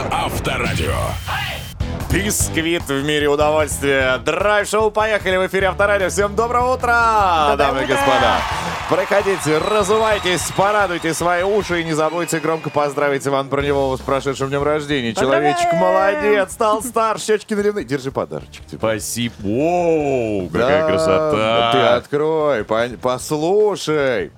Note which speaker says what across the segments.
Speaker 1: на Авторадио.
Speaker 2: Бисквит в мире удовольствия. Драйв-шоу «Поехали» в эфире Авторадио. Всем доброго утра, дамы и господа. Проходите, разувайтесь, порадуйте свои уши и не забудьте громко поздравить Ивана Броневого с прошедшим днем рождения. Человечек молодец, стал стар, щечки наливные. Держи подарочек. тебе.
Speaker 3: Спасибо. Воу, какая
Speaker 2: Да,
Speaker 3: красота.
Speaker 2: Ты открой, послушай.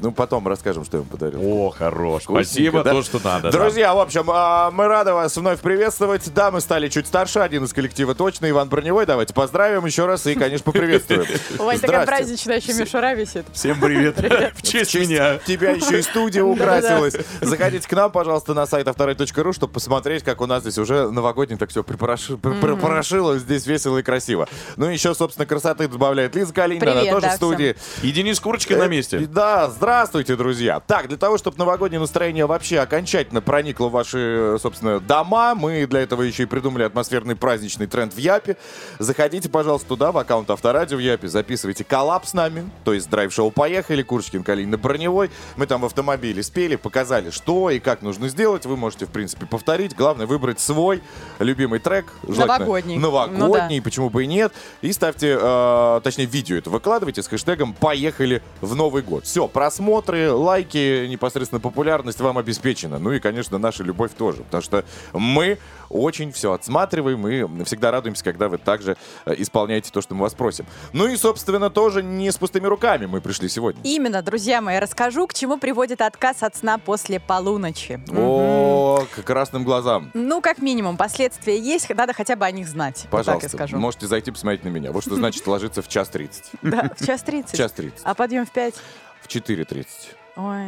Speaker 2: Ну, потом расскажем, что я ему подарил.
Speaker 3: О, хорош.
Speaker 2: Вкусненько,
Speaker 3: Спасибо,
Speaker 2: да?
Speaker 3: то, что надо. да.
Speaker 2: Друзья, в общем, а, мы рады вас вновь приветствовать. Да, мы стали чуть старше, один из коллектива точно, Иван Броневой. Давайте поздравим еще раз и, конечно, поприветствуем.
Speaker 4: У вас такая праздничная еще мишура висит.
Speaker 3: Всем привет. В честь меня.
Speaker 2: Тебя еще и студия украсилась. Заходите к нам, пожалуйста, на сайт авторай.ру, чтобы посмотреть, как у нас здесь уже новогодний так все припорошило. Здесь весело и красиво. Ну и еще, собственно, красоты добавляет Лиза Калинина. Она тоже
Speaker 4: да,
Speaker 2: в студии.
Speaker 3: И Денис Курочкин на
Speaker 2: Э,
Speaker 3: месте.
Speaker 2: Да, здравствуйте, друзья. Так, для того, чтобы новогоднее настроение вообще окончательно проникло в ваши, собственно, дома, мы для этого еще и придумали атмосферный праздничный тренд в Япе. Заходите, пожалуйста, туда, в аккаунт Авторадио в Япе, записывайте коллаб с нами, то есть драйв-шоу «Поехали», Курочкин, Калинина, Броневой. Мы там в автомобиле спели, показали, что и как нужно сделать. Вы можете, в принципе, повторить. Главное, выбрать свой любимый трек.
Speaker 4: Новогодний.
Speaker 2: Новогодний,
Speaker 4: Ну
Speaker 2: почему бы и нет. И ставьте, э, точнее, видео это выкладывайте с хэштегом «Поехали в Новый год». Все, просмотры, лайки, непосредственно популярность вам обеспечена. Ну и, конечно, наша любовь тоже. Потому что мы очень все отсматриваем и всегда радуемся, когда вы также э, исполняете то, что мы вас просим. Ну и, собственно, тоже не с пустыми руками мы пришли сегодня.
Speaker 4: Именно, друзья мои, расскажу, к чему приводит отказ от сна после полуночи.
Speaker 2: О, к красным глазам.
Speaker 4: Ну, как минимум, последствия есть, надо хотя бы о них знать.
Speaker 2: Пожалуйста, можете зайти посмотреть на меня. Вот что значит ложиться в час тридцать.
Speaker 4: Да, в час тридцать.
Speaker 2: Час тридцать.
Speaker 4: А подъем в пять?
Speaker 2: В 4.30.
Speaker 4: Ой.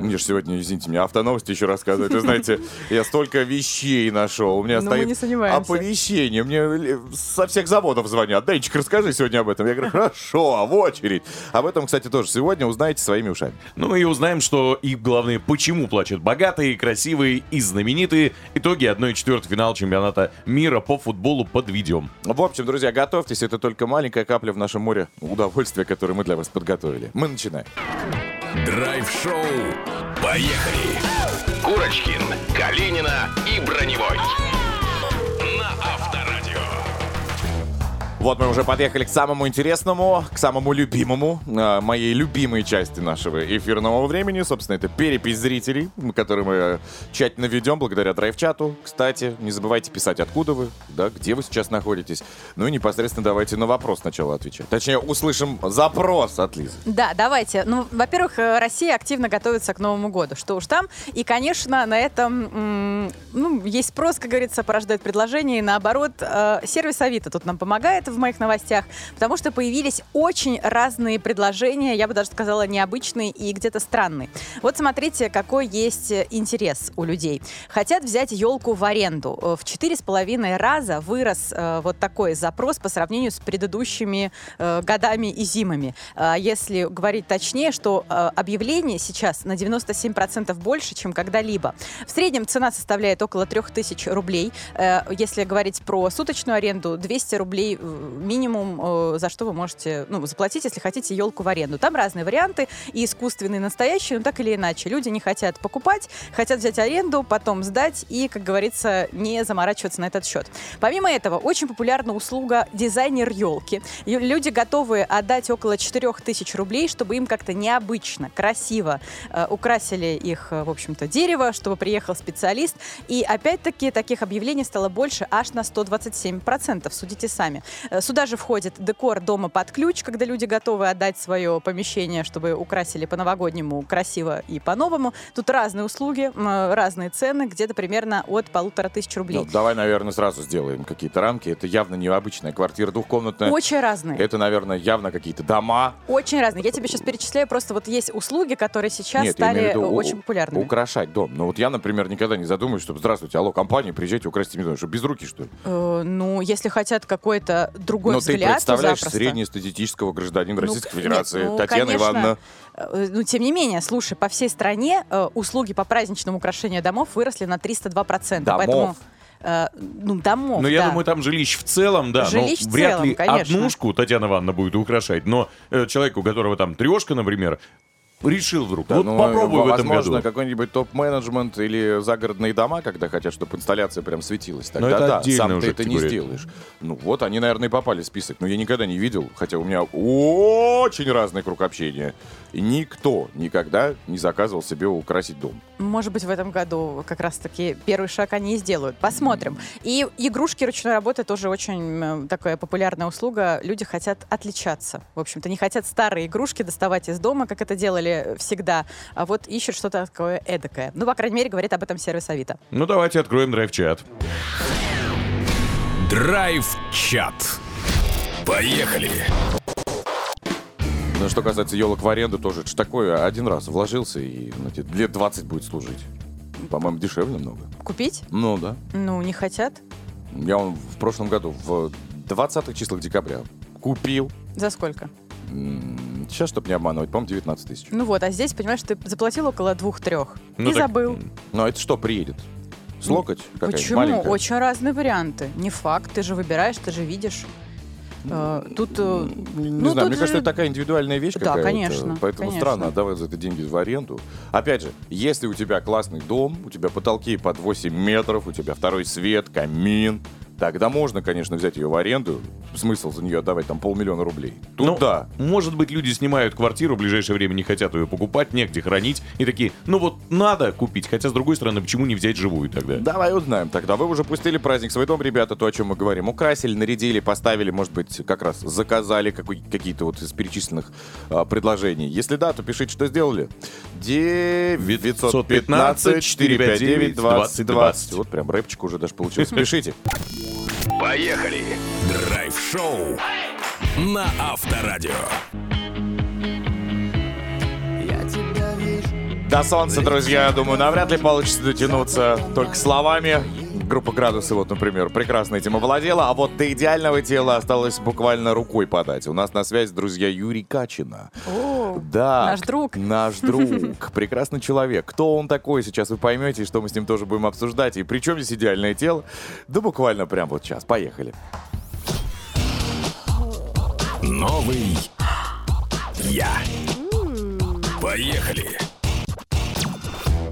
Speaker 2: Мне же сегодня, извините меня, автоновости еще рассказывают. Вы знаете, я столько вещей нашел. У меня
Speaker 4: Ну, мы
Speaker 2: стоит оповещение. Мне со всех заводов звонят. Денчик, расскажи сегодня об этом. Я говорю, хорошо, в очередь. Об этом, кстати, тоже сегодня узнаете своими ушами.
Speaker 3: Ну и узнаем, что и главное, почему плачут богатые, красивые и знаменитые. Итоги 1-4 финала чемпионата мира по футболу подведем.
Speaker 2: В общем, друзья, готовьтесь. Это только маленькая капля в нашем море удовольствия, которое мы для вас подготовили. Мы начинаем.
Speaker 1: Драйв-шоу «Поехали». Курочкин, Калинина и Броневой.
Speaker 2: Вот мы уже подъехали к самому интересному, к самому любимому, э, моей любимой части нашего эфирного времени. Собственно, это перепись зрителей, м, которую мы тщательно ведем благодаря драйв-чату. Кстати, не забывайте писать, откуда вы, да, где вы сейчас находитесь. Ну и непосредственно давайте на вопрос сначала отвечать. Точнее, услышим запрос от Лизы.
Speaker 4: Да, давайте. Ну, во-первых, э, Россия активно готовится к Новому году. Что уж там. И, конечно, на этом ну, есть спрос, как говорится, порождает предложение. И наоборот, э, сервис Авито тут нам помогает в моих новостях, потому что появились очень разные предложения, я бы даже сказала, необычные и где-то странные. Вот смотрите, какой есть э, интерес у людей. Хотят взять елку в аренду. Э, В четыре с половиной раза вырос э, вот такой запрос по сравнению с предыдущими э, годами и зимами. А Если говорить точнее, что э, объявлений сейчас на 97% больше, чем когда-либо. В среднем цена составляет около 3000 рублей. Э, Если говорить про суточную аренду, 200 рублей э, минимум, э, за что вы можете ну, заплатить, если хотите елку в аренду. Там разные варианты, и искусственные, и настоящие, но так или иначе. Люди не хотят покупать, хотят взять аренду, потом сдать и, как говорится, не заморачиваться на этот счет. Помимо этого, очень популярна услуга дизайнер елки. Люди готовы отдать около 4000 рублей, чтобы им как-то необычно, красиво э, украсили их, э, в общем-то, дерево, чтобы приехал специалист. И опять-таки таких объявлений стало больше аж на 127%, судите сами. Э, Сюда же входит декор дома под ключ, когда люди готовы отдать свое помещение, чтобы украсили по-новогоднему красиво и по-новому. Тут разные услуги, разные цены, где-то примерно от полутора тысяч рублей.
Speaker 2: Ну, давай, наверное, сразу сделаем какие-то рамки. Это явно необычная квартира двухкомнатная.
Speaker 4: Очень разные.
Speaker 2: Это, наверное, явно какие-то дома.
Speaker 4: Очень разные. Я тебе сейчас перечисляю, просто вот есть услуги, которые сейчас
Speaker 2: Нет,
Speaker 4: стали
Speaker 2: виду у-
Speaker 4: очень популярными.
Speaker 2: Украшать дом. Ну вот я, например, никогда не задумываюсь, чтобы здравствуйте, алло, компания, приезжайте, украсьте мне дом. Что, без руки, что ли?
Speaker 4: Э, ну, если хотят какой-то другой
Speaker 2: Но ты
Speaker 4: взгляд,
Speaker 2: представляешь
Speaker 4: то запросто.
Speaker 2: среднестатистического гражданина
Speaker 4: Ну,
Speaker 2: Российской
Speaker 4: нет,
Speaker 2: Федерации,
Speaker 4: ну,
Speaker 2: Татьяна
Speaker 4: конечно.
Speaker 2: Ивановна.
Speaker 4: Э, Ну, тем не менее, слушай, по всей стране э, услуги по праздничному украшению домов выросли на 302%.
Speaker 2: Домов?
Speaker 4: Поэтому, э, ну, домов,
Speaker 3: Ну, я
Speaker 4: да.
Speaker 3: думаю, там жилищ в целом, да.
Speaker 4: Жилищ
Speaker 3: но
Speaker 4: в
Speaker 3: вряд
Speaker 4: целом,
Speaker 3: ли
Speaker 4: конечно.
Speaker 3: однушку Татьяна Ивановна будет украшать, но э, человеку, у которого там трешка, например, решил вдруг.
Speaker 2: Да,
Speaker 3: вот
Speaker 2: ну,
Speaker 3: попробуй в этом
Speaker 2: возможно,
Speaker 3: году.
Speaker 2: какой-нибудь топ-менеджмент или загородные дома, когда хотят, чтобы инсталляция прям светилась.
Speaker 3: Но
Speaker 2: Тогда
Speaker 3: это
Speaker 2: да, сам ты
Speaker 3: уже
Speaker 2: это не сделаешь. Ну вот, они, наверное, и попали в список. Но я никогда не видел, хотя у меня очень разный круг общения. И никто никогда не заказывал себе украсить дом.
Speaker 4: Может быть, в этом году как раз-таки первый шаг они и сделают. Посмотрим. И игрушки ручной работы тоже очень такая популярная услуга. Люди хотят отличаться. В общем-то, не хотят старые игрушки доставать из дома, как это делали всегда, а вот ищут что-то такое эдакое. Ну, по крайней мере, говорит об этом сервис Авито.
Speaker 3: Ну, давайте откроем драйв-чат.
Speaker 1: Драйв-чат. Поехали.
Speaker 2: Ну, что касается елок в аренду, тоже это ж такое. Один раз вложился и тебе лет 20 будет служить. По-моему, дешевле много.
Speaker 4: Купить?
Speaker 2: Ну, да.
Speaker 4: Ну, не хотят.
Speaker 2: Я он в прошлом году, в 20-х числах декабря, купил.
Speaker 4: За сколько?
Speaker 2: М, Сейчас, чтобы не обманывать, по-моему, 19 тысяч.
Speaker 4: Ну вот, а здесь, понимаешь, ты заплатил около двух-трех.
Speaker 3: Ну,
Speaker 4: и
Speaker 3: так,
Speaker 4: забыл.
Speaker 2: Ну, а это что приедет? С локоть? какая-нибудь
Speaker 4: Почему?
Speaker 2: маленькая?
Speaker 4: Очень разные варианты. Не факт, ты же выбираешь, ты же видишь. Э, Тут э,
Speaker 2: Не
Speaker 4: Ну,
Speaker 2: знаю, мне кажется,
Speaker 4: же-
Speaker 2: это такая индивидуальная вещь
Speaker 4: Да, конечно,
Speaker 2: Поэтому
Speaker 4: конечно.
Speaker 2: странно отдавать за это деньги в аренду. Опять же, если у тебя классный дом, у тебя потолки под 8 метров, у тебя второй свет, камин, тогда можно, конечно, взять ее в аренду. Смысл за нее отдавать там полмиллиона рублей. Тут
Speaker 3: Ну,
Speaker 2: да.
Speaker 3: Может быть, люди снимают квартиру, в ближайшее время не хотят ее покупать, негде хранить. И такие, ну вот надо купить. Хотя, с другой стороны, почему не взять живую тогда?
Speaker 2: Давай узнаем тогда. Вы уже пустили праздник в свой дом, ребята, то, о чем мы говорим. Украсили, нарядили, поставили, может быть, как раз заказали какой- какие-то вот из перечисленных а, предложений. Если да, то пишите, что сделали. 915 459 2020. Вот прям рэпчик уже даже получился. Пишите.
Speaker 1: Поехали. Драйв-шоу на Авторадио.
Speaker 2: До солнца, друзья, думаю, навряд ли получится дотянуться только словами. Группа «Градусы», вот, например, прекрасно этим овладела, а вот до идеального тела осталось буквально рукой подать. У нас на связи, друзья, Юрий Качина.
Speaker 4: о,
Speaker 2: Да.
Speaker 4: Наш друг.
Speaker 2: Наш друг. Прекрасный человек. Кто он такой, сейчас вы поймете, и что мы с ним тоже будем обсуждать. И при чем здесь идеальное тело? Да буквально прям вот сейчас. Поехали.
Speaker 1: Новый я. Поехали.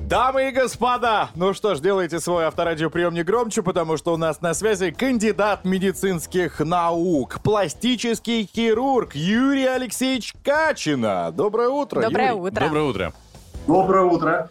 Speaker 2: Дамы и господа, ну что ж, делайте свой авторадиоприемник громче, потому что у нас на связи кандидат медицинских наук, пластический хирург Юрий Алексеевич Качина. Доброе утро,
Speaker 4: Доброе
Speaker 2: Юрий.
Speaker 4: утро.
Speaker 3: Доброе утро.
Speaker 5: Доброе утро.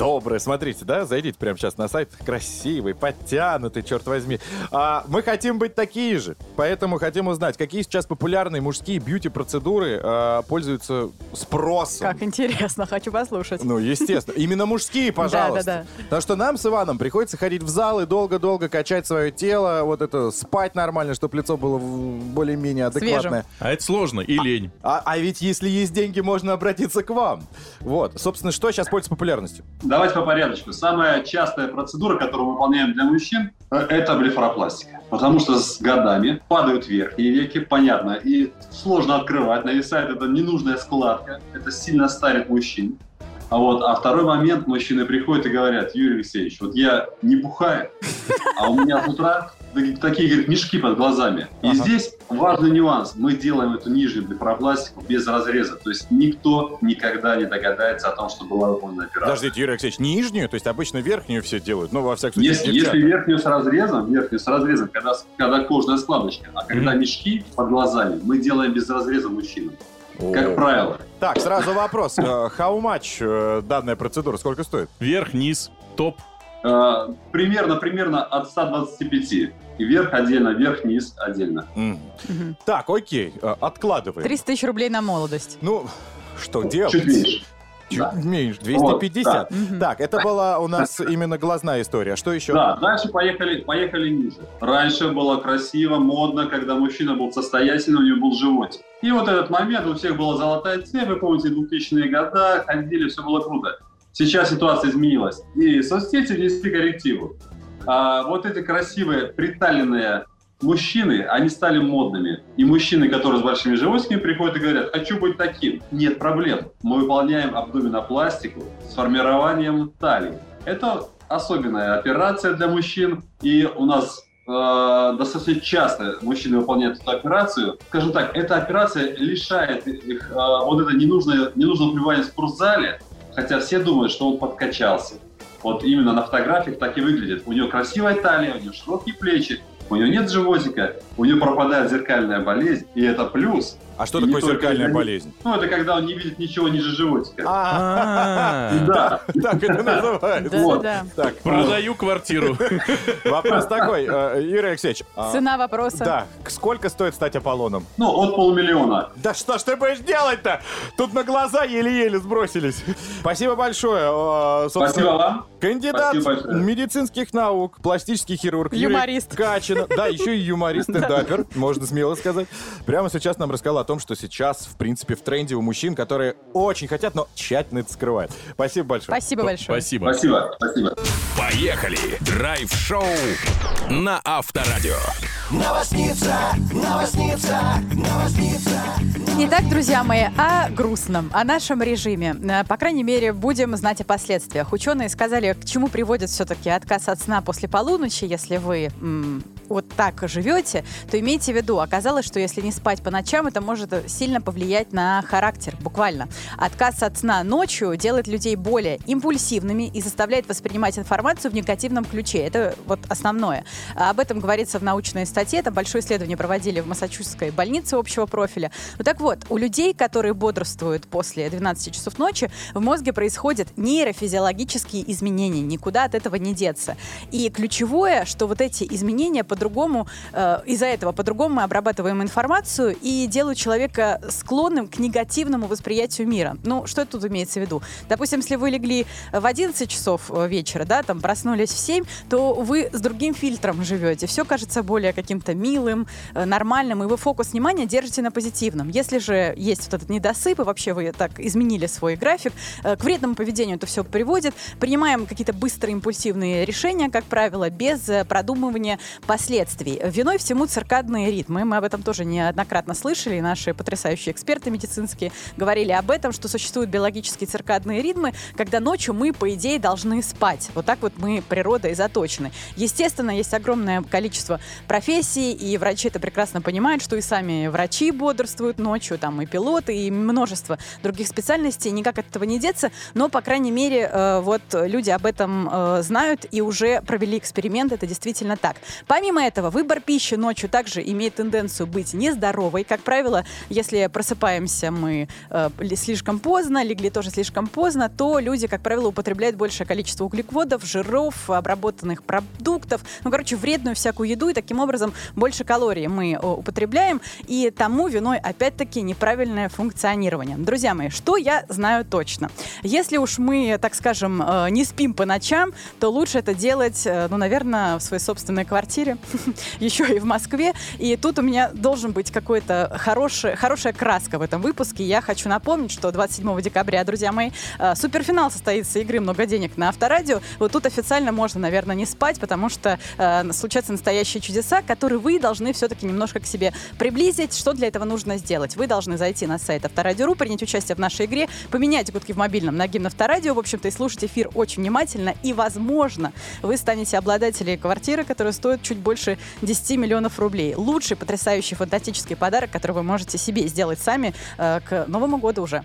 Speaker 2: Доброе, смотрите, да, зайдите прямо сейчас на сайт, красивый, подтянутый, черт возьми. А, мы хотим быть такие же, поэтому хотим узнать, какие сейчас популярные мужские бьюти-процедуры а, пользуются спросом.
Speaker 4: Как интересно, хочу послушать.
Speaker 2: Ну, естественно. Именно мужские, пожалуйста.
Speaker 4: Да, да,
Speaker 2: Потому что нам с Иваном приходится ходить в зал и долго-долго качать свое тело, вот это, спать нормально, чтобы лицо было более-менее адекватное.
Speaker 3: А это сложно и лень.
Speaker 2: А, а ведь если есть деньги, можно обратиться к вам. Вот. Собственно, что сейчас пользуется популярностью?
Speaker 5: Давайте по порядочку. Самая частая процедура, которую мы выполняем для мужчин, э, это блефаропластика. Потому что с годами падают верхние веки, понятно, и сложно открывать, нависает эта ненужная складка, это сильно старит мужчин. А вот, а второй момент, мужчины приходят и говорят, Юрий Алексеевич, вот я не бухаю, а у меня с утра такие, говорит, мешки под глазами. И
Speaker 2: Ага.
Speaker 5: здесь важный нюанс. Мы делаем эту нижнюю блефаропластику без разреза. То есть никто никогда не догадается о том, что была выполнена операция.
Speaker 2: Подождите, Юрий Алексеевич, нижнюю? То есть обычно верхнюю все делают, ну, во всяком случае,
Speaker 5: Если, если верхнюю с разрезом, верхнюю с разрезом, когда, когда кожная складочка, а когда мешки под глазами, мы делаем без разреза мужчинам,
Speaker 2: О.
Speaker 5: как правило.
Speaker 2: Так, сразу вопрос. Э, How much э, данная процедура? Сколько стоит?
Speaker 3: Вверх, низ, топ.
Speaker 5: Э, примерно, примерно от 125. И вверх отдельно, вверх-низ отдельно.
Speaker 2: М.
Speaker 4: Мгм.
Speaker 2: Так, окей, э, откладываем.
Speaker 4: 300 тысяч рублей на молодость.
Speaker 2: Ну, что делать?
Speaker 5: Чуть меньше.
Speaker 2: Чуть
Speaker 5: Да.
Speaker 2: меньше, 250.
Speaker 5: Вот,
Speaker 4: Мгм.
Speaker 2: Так, это была у нас именно глазная история. Что еще?
Speaker 5: Да, дальше поехали, поехали ниже. Раньше было красиво, модно, когда мужчина был состоятельным, у него был животик. И вот этот момент, у всех была золотая цель, вы помните, 2000-е годы, ходили, все было круто. Сейчас ситуация изменилась. И соцсети внесли коррективу. А вот эти красивые, приталенные мужчины, они стали модными. И мужчины, которые с большими животиками, приходят и говорят, хочу быть таким. Нет проблем. Мы выполняем абдоминопластику с формированием талии. Это особенная операция для мужчин. И у нас э, достаточно часто мужчины выполняют эту операцию. Скажем так, эта операция лишает их э, вот это ненужное, ненужного пребывания в спортзале, хотя все думают, что он подкачался. Вот именно на фотографиях так и выглядит. У него красивая талия, у него широкие плечи, у него нет животика, у него пропадает зеркальная болезнь, и это плюс.
Speaker 2: А что
Speaker 5: И
Speaker 2: такое зеркальная болезнь?
Speaker 5: Ну, это когда он не видит ничего ниже животика.
Speaker 2: А,
Speaker 5: Да.
Speaker 2: так это называется. Так,
Speaker 3: Продаю квартиру.
Speaker 2: вопрос такой, э, Юрий Алексеевич. а,
Speaker 4: Цена вопроса.
Speaker 2: Да, сколько стоит стать Аполлоном?
Speaker 5: Ну, от полумиллиона.
Speaker 2: Да что ж ты будешь делать-то? Тут на глаза еле-еле сбросились. Спасибо большое. Э,
Speaker 5: Спасибо вам.
Speaker 2: Кандидат медицинских наук, пластический хирург. Юрий
Speaker 4: Юморист.
Speaker 2: Качин. Да, еще и юморист, стендапер, можно смело сказать. Прямо сейчас нам рассказал о том, что сейчас, в принципе, в тренде у мужчин, которые очень хотят, но тщательно это скрывают. Спасибо большое.
Speaker 4: Спасибо большое.
Speaker 3: Спасибо.
Speaker 5: Спасибо. Спасибо.
Speaker 1: Поехали! Драйв-шоу на Авторадио.
Speaker 4: Итак, друзья мои, о грустном, о нашем режиме. Э, По крайней мере, будем знать о последствиях. Ученые сказали, к чему приводит все-таки отказ от сна после полуночи, если вы м, вот так живете, то имейте в виду, оказалось, что если не спать по ночам, это может сильно повлиять на характер, буквально. Отказ от сна ночью делает людей более импульсивными и заставляет воспринимать информацию в негативном ключе. Это вот основное. Об этом говорится в научной статье. Там большое исследование проводили в Массачусетской больнице общего профиля. Ну так вот, у людей, которые бодрствуют после 12 часов ночи, в мозге происходят нейрофизиологические изменения. Никуда от этого не деться. И ключевое, что вот эти изменения по-другому, э, из-за этого по-другому мы обрабатываем информацию и делают человека склонным к негативному восприятию мира. Ну, что тут имеется в виду? Допустим, если вы легли в 11 часов э, вечера, да, там проснулись в 7, то вы с другим фильтром живете. Все кажется более каким-то милым, э, нормальным, и вы фокус внимания держите на позитивном. Если же есть вот этот недосып, и вообще вы так изменили свой график, э, к вредному поведению это все приводит. Принимаем какие-то быстрые импульсивные решения, как правило, без продумывания последствий. Виной всему циркадные ритмы. Мы об этом тоже неоднократно слышали. Наши потрясающие эксперты медицинские говорили об этом, что существуют биологические циркадные ритмы, когда ночью мы, по идее, должны спать. Вот так вот мы природой заточены. Естественно, есть огромное количество профессий, и врачи это прекрасно понимают, что и сами врачи бодрствуют ночью, там и пилоты, и множество других специальностей. Никак от этого не деться, но, по крайней мере, э, вот люди об этом э, знают и уже провели эксперимент, это действительно так. Помимо этого, выбор пищи ночью также имеет тенденцию быть нездоровой. Как правило, если просыпаемся мы э, ли- слишком поздно, легли тоже слишком поздно, то люди, как правило, употребляют большее количество углеводов, жиров, обработанных продуктов, ну, короче, вредную всякую еду, и таким образом больше калорий мы э, употребляем, и тому виной, опять-таки, неправильное функционирование. Друзья мои, что я знаю точно? Если уж мы, так скажем, э, не спим по ночам, то лучше это делать, э, ну, наверное, в своей собственной квартире, еще и в Москве. И тут у меня должен быть какой-то хороший, хорошая краска в этом выпуске. Я хочу напомнить, что 27 декабря, друзья мои, э, суперфинал состоится игры «Много денег» на Авторадио. Вот тут официально можно, наверное, не спать, потому что э, случаются настоящие чудеса, которые вы должны все-таки немножко к себе приблизить. Что для этого нужно сделать? Вы должны зайти на сайт Авторадио.ру, принять участие в нашей игре, поменять гудки в мобильном на гимн Авторадио, в общем-то, и слушать эфир очень внимательно. И, возможно, вы станете обладателем квартиры, которая стоит чуть больше 10 миллионов рублей. Лучший, потрясающий, фантастический подарок, который вы можете себе сделать сами э, к Новому году уже.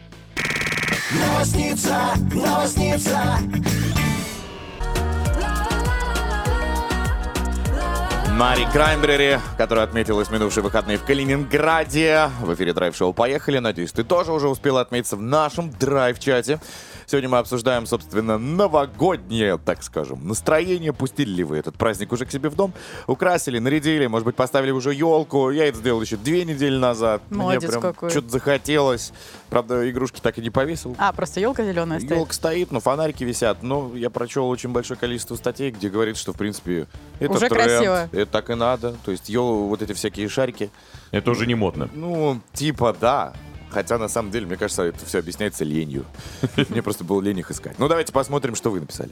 Speaker 2: Мари Краймбрери, которая отметилась минувшие выходные в Калининграде. В эфире драйв-шоу «Поехали». Надеюсь, ты тоже уже успела отметиться в нашем драйв-чате. Сегодня мы обсуждаем, собственно, новогоднее, так скажем, настроение. Пустили ли вы этот праздник уже к себе в дом? Украсили, нарядили, может быть, поставили уже елку. Я это сделал еще две недели назад.
Speaker 4: Молодец
Speaker 2: Мне прям
Speaker 4: какой.
Speaker 2: что-то захотелось. Правда, игрушки так и не повесил.
Speaker 4: А, просто елка зеленая стоит.
Speaker 2: Елка стоит, но фонарики висят. Но я прочел очень большое количество статей, где говорится, что, в принципе, это
Speaker 4: Уже
Speaker 2: тренд,
Speaker 4: красиво.
Speaker 2: это так и надо. То есть, ел, вот эти всякие шарики.
Speaker 3: Это уже не модно.
Speaker 2: Ну, типа, да. Хотя, на самом деле, мне кажется, это все объясняется ленью. Мне просто было лень их искать. Ну, давайте посмотрим, что вы написали.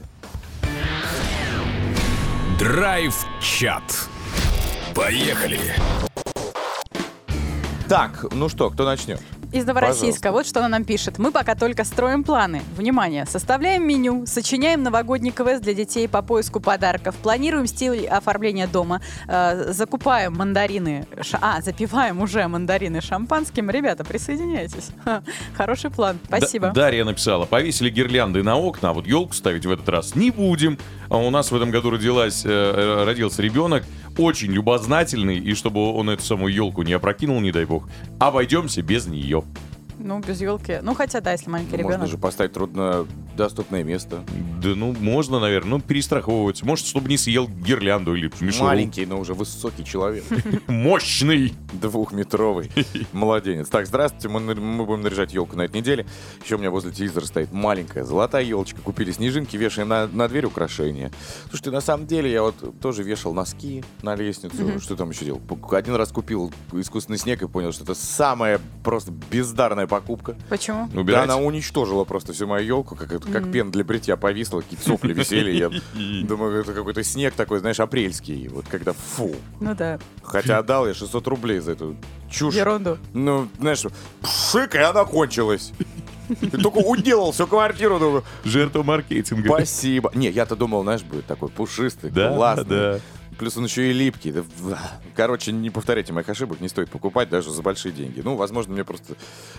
Speaker 1: Драйв-чат. Поехали!
Speaker 2: Так, ну что, кто начнет?
Speaker 4: Из Новороссийска.
Speaker 2: Пожалуйста.
Speaker 4: Вот что она нам пишет. Мы пока только строим планы. Внимание. Составляем меню, сочиняем новогодний квест для детей по поиску подарков, планируем стиль оформления дома, э, закупаем мандарины, ша- а, запиваем уже мандарины шампанским. Ребята, присоединяйтесь. Ха, Хороший план. Спасибо.
Speaker 3: Да- Дарья написала, повесили гирлянды на окна, а вот елку ставить в этот раз не будем. А у нас в этом году родилась, э, родился ребенок, очень любознательный, и чтобы он эту самую елку не опрокинул, не дай бог, обойдемся без нее.
Speaker 4: Ну, без елки. Ну, хотя, да, если маленький
Speaker 2: Можно
Speaker 4: ребенок.
Speaker 2: же поставить труднодоступное место.
Speaker 3: Да ну, можно, наверное, ну, перестраховываться. Может, чтобы не съел гирлянду или мишуру.
Speaker 2: Маленький, но уже высокий человек.
Speaker 3: Мощный.
Speaker 2: Двухметровый младенец. Так, здравствуйте, мы, мы будем наряжать елку на этой неделе. Еще у меня возле телевизора стоит маленькая золотая елочка. Купили снежинки, вешаем на, на дверь украшения. Слушайте, на самом деле я вот тоже вешал носки на лестницу. Что там еще делал? Один раз купил искусственный снег и понял, что это самая просто бездарная покупка.
Speaker 4: Почему?
Speaker 2: Да, она уничтожила просто всю мою елку, как, это- как пен для бритья повисла, какие-то сопли висели. Я думаю, это какой-то снег такой, знаешь, апрельский. Вот когда фу.
Speaker 4: Ну да,
Speaker 2: Хотя отдал я 600 рублей за эту чушь.
Speaker 4: ерунду.
Speaker 2: Ну, знаешь, пшик, и она кончилась. И только уделал всю квартиру, думаю,
Speaker 3: Жертва маркетинга.
Speaker 2: спасибо. Не, я-то думал, знаешь, будет такой пушистый,
Speaker 3: Да,
Speaker 2: классный.
Speaker 3: да.
Speaker 2: Плюс он еще и липкий. Короче, не повторяйте моих ошибок, не стоит покупать даже за большие деньги. Ну, возможно, мне просто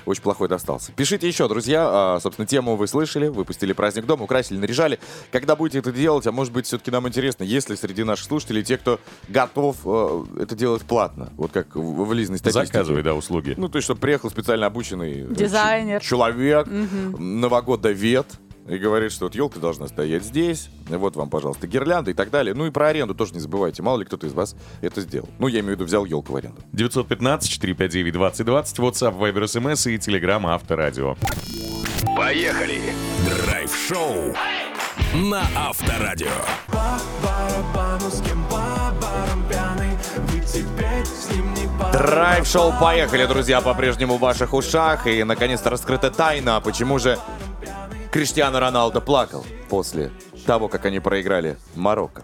Speaker 2: очень плохой достался. Пишите еще, друзья. А, собственно, тему вы слышали. Выпустили праздник дома, украсили, наряжали. Когда будете это делать, а может быть, все-таки нам интересно, есть ли среди наших слушателей те, кто готов э, это делать платно? Вот как в, в Лизной статистике.
Speaker 3: Заказывай, да, услуги.
Speaker 2: Ну, то есть, чтобы приехал специально обученный э,
Speaker 4: Дизайнер.
Speaker 2: ч- человек, новогодовед, и говорит, что вот елка должна стоять здесь, вот вам, пожалуйста, гирлянда и так далее. Ну и про аренду тоже не забывайте. Мало ли кто-то из вас это сделал. Ну, я имею в виду, взял елку в аренду.
Speaker 3: 915-459-2020, WhatsApp, Viber, SMS и Telegram Авторадио.
Speaker 1: Поехали! Драйв-шоу на Авторадио.
Speaker 2: Драйв-шоу «Поехали», друзья, по-прежнему в ваших ушах. И, наконец-то, раскрыта тайна, почему же Криштиано Роналдо плакал после того, как они проиграли Марокко.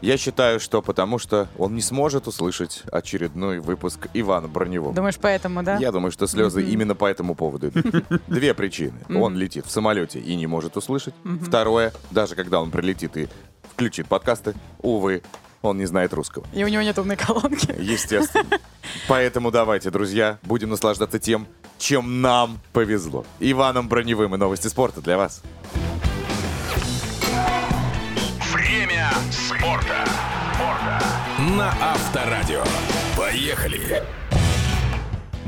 Speaker 2: Я считаю, что потому что он не сможет услышать очередной выпуск Ивана Броневого.
Speaker 4: Думаешь, поэтому, да?
Speaker 2: Я думаю, что слезы именно по этому поводу идут. Две причины. Он летит в самолете и не может услышать. Второе, даже когда он прилетит и включит подкасты, увы, он не знает русского.
Speaker 4: И у него нет умной колонки.
Speaker 2: Естественно. Поэтому давайте, друзья, будем наслаждаться тем, чем нам повезло. Иваном Броневым и новости спорта для вас.
Speaker 1: Время спорта. На Авторадио. Поехали!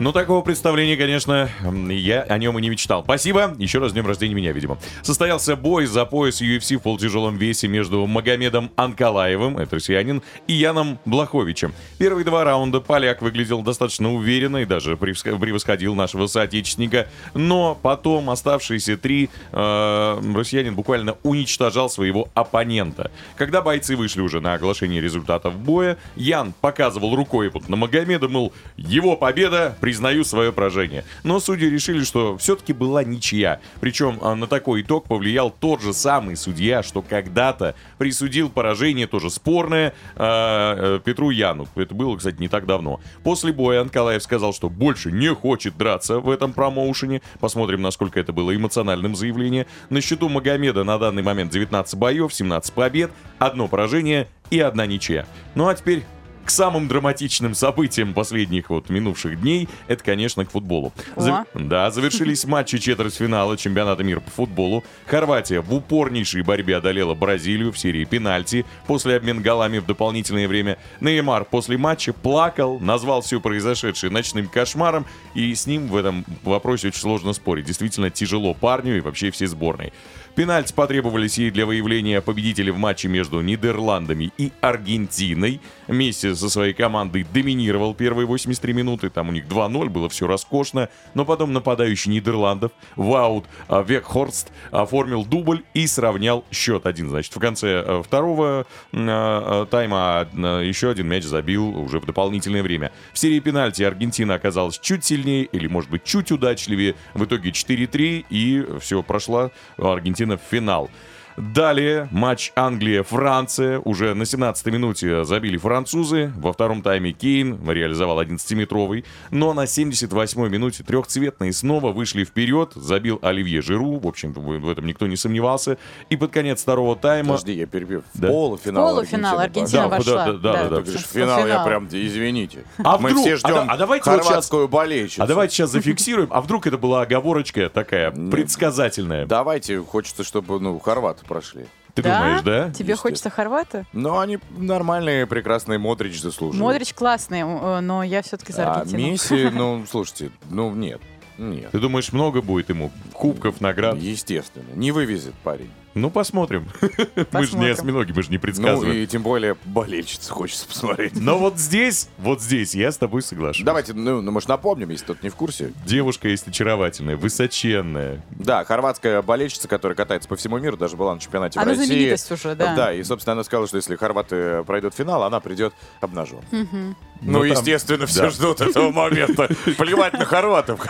Speaker 3: Ну, такого представления, конечно, я о нем и не мечтал. Спасибо. Еще раз днем рождения меня, видимо. Состоялся бой за пояс UFC в полутяжелом весе между Магомедом Анкалаевым, это россиянин, и Яном Блаховичем. Первые два раунда поляк выглядел достаточно уверенно и даже превосходил нашего соотечественника. Но потом оставшиеся три э, россиянин буквально уничтожал своего оппонента. Когда бойцы вышли уже на оглашение результатов боя, Ян показывал рукой вот на Магомеда, мол, его победа, признаю свое поражение. Но судьи решили, что все-таки была ничья. Причем а, на такой итог повлиял тот же самый судья, что когда-то присудил поражение, тоже спорное, а, э, Петру Яну. Это было, кстати, не так давно. После боя Анкалаев сказал, что больше не хочет драться в этом промоушене. Посмотрим, насколько это было эмоциональным заявлением. На счету Магомеда на данный момент 19 боев, 17 побед, одно поражение и одна ничья. Ну а теперь к самым драматичным событиям последних вот минувших дней, это, конечно, к футболу.
Speaker 4: О.
Speaker 3: Да, завершились матчи четвертьфинала чемпионата мира по футболу. Хорватия в упорнейшей борьбе одолела Бразилию в серии пенальти после обмена голами в дополнительное время. Неймар после матча плакал, назвал все произошедшее ночным кошмаром, и с ним в этом вопросе очень сложно спорить. Действительно тяжело парню и вообще всей сборной. Пенальти потребовались ей для выявления победителя в матче между Нидерландами и Аргентиной. Месси со своей командой доминировал первые 83 минуты. Там у них 2-0, было все роскошно. Но потом нападающий Нидерландов Ваут а, Векхорст оформил дубль и сравнял счет один. Значит, в конце э, второго э, э, тайма э, еще один мяч забил уже в дополнительное время. В серии пенальти Аргентина оказалась чуть сильнее или, может быть, чуть удачливее. В итоге 4-3 и все, прошла Аргентина в финал. Далее матч Англия-Франция. Уже на 17-й минуте забили французы. Во втором тайме Кейн реализовал 11-метровый. Но на 78-й минуте трехцветные снова вышли вперед. Забил Оливье Жиру. В общем-то, в этом никто не сомневался. И под конец второго тайма...
Speaker 2: Подожди, я перебью.
Speaker 3: Да.
Speaker 2: полуфинал
Speaker 4: Полуфинал
Speaker 2: Аргентина
Speaker 4: Аргентина
Speaker 3: Да,
Speaker 4: вошла.
Speaker 3: да, да, да, да.
Speaker 2: Ты говоришь, финал, я прям, извините.
Speaker 3: А
Speaker 2: Мы
Speaker 3: вдруг?
Speaker 2: все
Speaker 3: А
Speaker 2: ждем
Speaker 3: да- а давайте вот
Speaker 2: хорватскую болельщицу.
Speaker 3: А давайте сейчас зафиксируем. А вдруг это была оговорочка такая предсказательная?
Speaker 2: Давайте, хочется, чтобы, ну, хорваты прошли.
Speaker 3: Ты думаешь, да?
Speaker 4: Тебе хочется хорваты?
Speaker 2: Но они нормальные, прекрасные, Модрич заслуживает.
Speaker 4: Модрич классный, э, но я все-таки за
Speaker 2: А
Speaker 4: Аргентину.
Speaker 2: Месси, ну, слушайте, ну, нет. Нет.
Speaker 3: Ты думаешь, много будет ему кубков, наград?
Speaker 2: Естественно. Не вывезет парень.
Speaker 3: Ну, посмотрим. Мы же не
Speaker 4: Посмотрим.
Speaker 3: осьминоги, мы же не
Speaker 2: Ну,
Speaker 3: предсказываем.
Speaker 2: и тем более болельщицы хочется посмотреть.
Speaker 3: Но вот здесь, вот здесь я с тобой соглашусь.
Speaker 2: Давайте, ну, ну, может, напомним, если кто-то не в курсе.
Speaker 3: Девушка есть очаровательная, высоченная.
Speaker 2: Да, хорватская болельщица, которая катается по всему миру, даже была на чемпионате
Speaker 4: Она
Speaker 2: в России.
Speaker 4: знаменитость уже, да.
Speaker 2: Да, и, собственно, она сказала, что если хорваты пройдут финал, она придет обнажен.
Speaker 4: Хм.
Speaker 2: Ну,
Speaker 3: Ну, там-
Speaker 2: естественно, все
Speaker 3: да.
Speaker 2: ждут этого момента. Плевать на хорватов.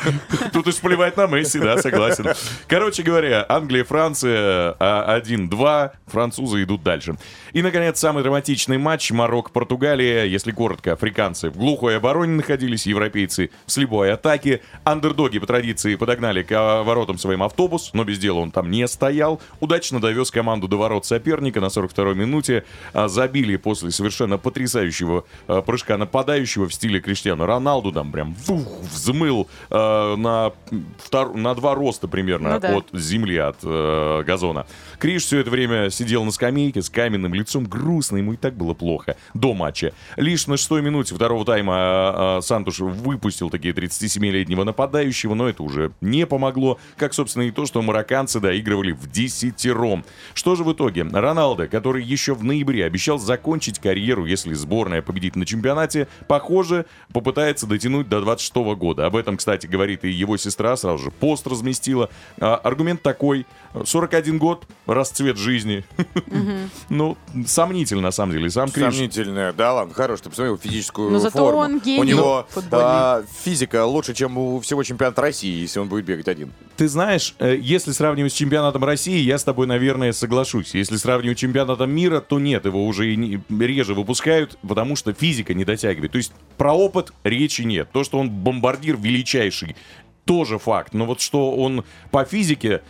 Speaker 3: Тут уж плевать на Месси, да, согласен. Короче говоря, Англия, Франция а, 1-2, французы идут дальше. И, наконец, самый драматичный матч Марокко-Португалия. Если коротко, африканцы в глухой обороне находились, европейцы в слепой атаке. Андердоги по традиции подогнали к а, воротам своим автобус, но без дела он там не стоял. Удачно довез команду до ворот соперника на 42-й минуте. А, Забили после совершенно потрясающего а, прыжка нападающего в стиле Криштиану Роналду. Там прям фух, взмыл а, на, втор- на два роста примерно
Speaker 4: Ну да.
Speaker 3: от земли, от э, газона. Криш все это время сидел на скамейке с каменным лицом, грустно, ему и так было плохо до матча. Лишь на шестой минуте второго тайма э, э, Сантуш выпустил такие 37-летнего нападающего, но это уже не помогло, как, собственно, и то, что марокканцы доигрывали в десятером. Что же в итоге? Роналдо, который еще в ноябре обещал закончить карьеру, если сборная победит на чемпионате, похоже, попытается дотянуть до 26 года. Об этом, кстати, говорит и его сестра, сразу же пост разместила. А, аргумент такой, 41 год, расцвет жизни. Ну, сомнительно, на самом деле. Сам Криш
Speaker 2: Сомнительная. Да ладно, хорош, ты посмотри его физическую
Speaker 4: Ну, зато
Speaker 2: форму.
Speaker 4: он гений
Speaker 2: У него а, физика лучше, чем у всего чемпионата России, если он будет бегать один.
Speaker 3: Ты знаешь, э, если сравнивать с чемпионатом России, я с тобой, наверное, соглашусь. Если сравнивать с чемпионатом мира, то нет, его уже и не- реже выпускают, потому что физика не дотягивает. То есть про опыт речи нет. То, что он бомбардир величайший, тоже факт. Но вот что он по физике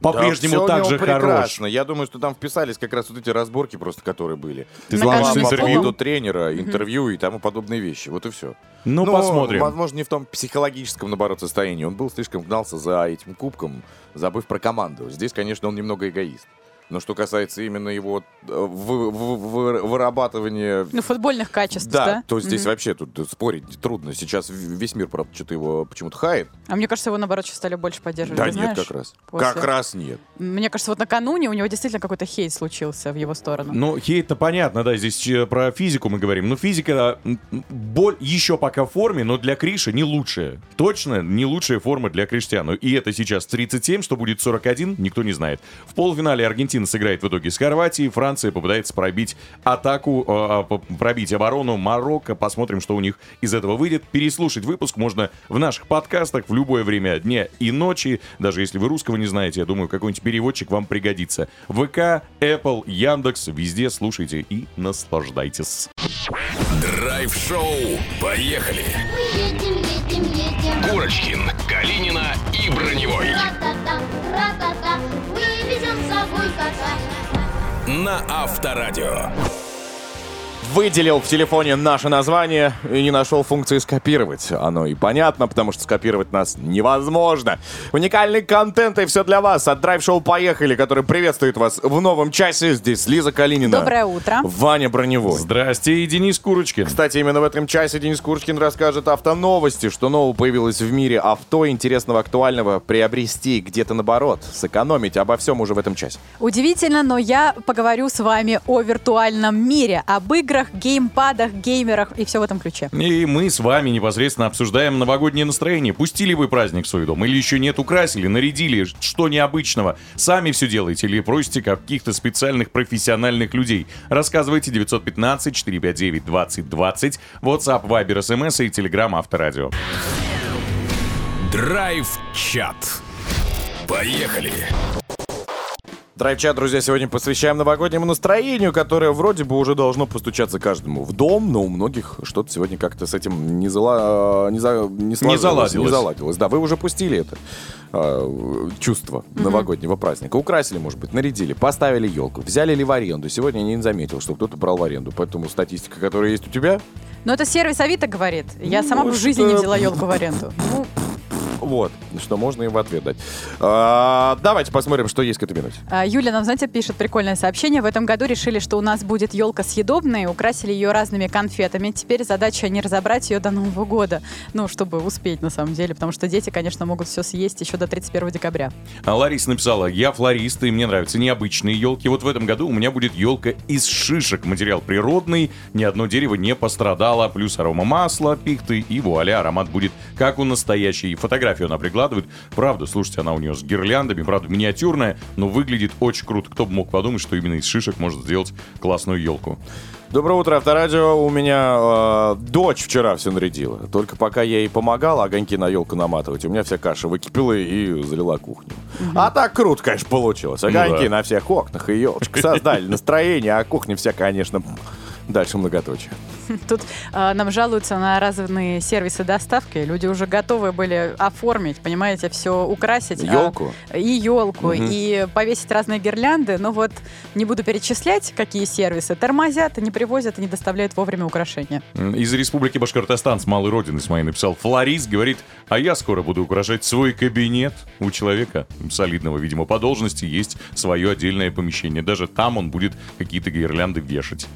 Speaker 3: по-прежнему
Speaker 2: Да,
Speaker 3: так же хорош.
Speaker 2: прекрасно. Я думаю, что там вписались как раз вот эти разборки просто, которые были.
Speaker 3: Ты сломал интервью.
Speaker 2: поводу тренера, интервью и тому подобные вещи. Вот и все.
Speaker 3: Ну, посмотрим.
Speaker 2: Возможно, не в том психологическом, наоборот, состоянии. Он был слишком гнался за этим кубком, забыв про команду. Здесь, конечно, он немного эгоист. Но что касается именно его э, вы- вы- вы- вырабатывания
Speaker 4: Ну, футбольных качеств,
Speaker 2: да,
Speaker 4: да?
Speaker 2: то здесь
Speaker 4: Мгм.
Speaker 2: вообще тут спорить трудно. Сейчас весь мир, правда, что-то его почему-то хает.
Speaker 4: А мне кажется, его, наоборот, сейчас стали больше поддерживать.
Speaker 2: Да
Speaker 4: ты
Speaker 2: нет,
Speaker 4: знаешь?
Speaker 2: как раз.
Speaker 4: после-
Speaker 2: Как раз нет.
Speaker 4: Мне кажется, вот накануне у него действительно какой-то хейт случился в его сторону.
Speaker 3: Ну, хейт-то понятно, да, здесь э, про физику мы говорим. Ну, физика боль, еще пока в форме, но для Криша не лучшая. Точно не лучшая форма для Криштиану. И это сейчас 37, что будет 41, никто не знает. В полуфинале Аргентина сыграет в итоге с Хорватией, Франция попытается пробить атаку, э, а, пробить оборону Марокко. Посмотрим, что у них из этого выйдет. Переслушать выпуск можно в наших подкастах в любое время дня и ночи. Даже если вы русского не знаете, я думаю, какой-нибудь переводчик вам пригодится. ВК, Apple, Яндекс, везде слушайте и наслаждайтесь.
Speaker 1: Драйв-шоу. Поехали.
Speaker 6: Мы едем, едем, едем.
Speaker 1: Курочкин, Калинина и Броневой.
Speaker 6: Ра-та-та, ра-та-та,
Speaker 1: На Авторадио.
Speaker 2: Выделил в телефоне наше название и не нашел функции скопировать. Оно и понятно, потому что скопировать нас невозможно. Уникальный контент и все для вас от Драйв Шоу «Поехали», который приветствует вас в новом часе. Здесь Лиза Калинина.
Speaker 4: Доброе утро.
Speaker 2: Ваня Броневой.
Speaker 3: Здрасте, и Денис Курочкин.
Speaker 2: Кстати, именно в этом часе Денис Курочкин расскажет автоновости, что нового появилось в мире авто, интересного, актуального, приобрести где-то наоборот, сэкономить. Обо всем уже в этом часе.
Speaker 4: Удивительно, но я поговорю с вами о виртуальном мире, об играх, геймпадах, геймерах и все в этом ключе.
Speaker 3: И мы с вами непосредственно обсуждаем новогоднее настроение. Пустили вы праздник в свой дом или еще нет, украсили, нарядили, что необычного. Сами все делаете или просите каких-то специальных профессиональных людей. Рассказывайте 915-459-2020, WhatsApp, Viber, SMS и Telegram Авторадио.
Speaker 1: Драйв-чат. Поехали.
Speaker 2: Драйв-чат, друзья, сегодня посвящаем новогоднему настроению, которое вроде бы уже должно постучаться каждому в дом, но у многих что-то сегодня как-то с этим не, зала... не, за... не, сложилось,
Speaker 3: заладилось.
Speaker 2: Не заладилось. Да, вы уже пустили это э, чувство новогоднего праздника. Украсили, может быть, нарядили, поставили елку, взяли ли в аренду. Сегодня я не заметил, что кто-то брал в аренду, поэтому статистика, которая есть у тебя,
Speaker 4: Но это сервис Авито говорит. Я сама бы в жизни не
Speaker 2: что-
Speaker 4: взяла елку в аренду. Ну,
Speaker 2: вот, что можно им в ответ дать. А, давайте посмотрим, что есть к этой минуте.
Speaker 4: А, Юля нам, знаете, пишет прикольное сообщение. В этом году решили, что у нас будет елка съедобная, и украсили ее разными конфетами. Теперь задача не разобрать ее до Нового года. Ну, чтобы успеть, на самом деле, потому что дети, конечно, могут все съесть еще до 31 декабря.
Speaker 3: А Лариса написала, я флорист, и мне нравятся необычные елки. Вот в этом году у меня будет елка из шишек. Материал природный, ни одно дерево не пострадало. Плюс арома масла, пихты и вуаля, аромат будет как у настоящей. Фотографию она прикладывает. Правда, слушайте, она у нее с гирляндами, правда, миниатюрная, но выглядит очень круто. Кто бы мог подумать, что именно из шишек может сделать классную елку.
Speaker 2: Доброе утро, Авторадио. У меня э, дочь вчера все нарядила. Только пока я ей помогал огоньки на елку наматывать, у меня вся каша выкипела и залила кухню. А так круто, конечно, получилось. Огоньки
Speaker 3: да.
Speaker 2: на всех окнах и елочка создали настроение, а кухня вся, конечно, дальше многоточие.
Speaker 4: Тут а, нам жалуются на разные сервисы доставки. Люди уже готовы были оформить, понимаете, все украсить. а,
Speaker 2: Ёлку?
Speaker 4: и елку, и повесить разные гирлянды. Но вот не буду перечислять, какие сервисы. Тормозят, не привозят и не доставляют вовремя украшения.
Speaker 3: Из Республики Башкортостан с малой родины с моей написал Флорист, говорит, а я скоро буду украшать свой кабинет. У человека солидного, видимо, по должности есть свое отдельное помещение. Даже там он будет какие-то гирлянды вешать.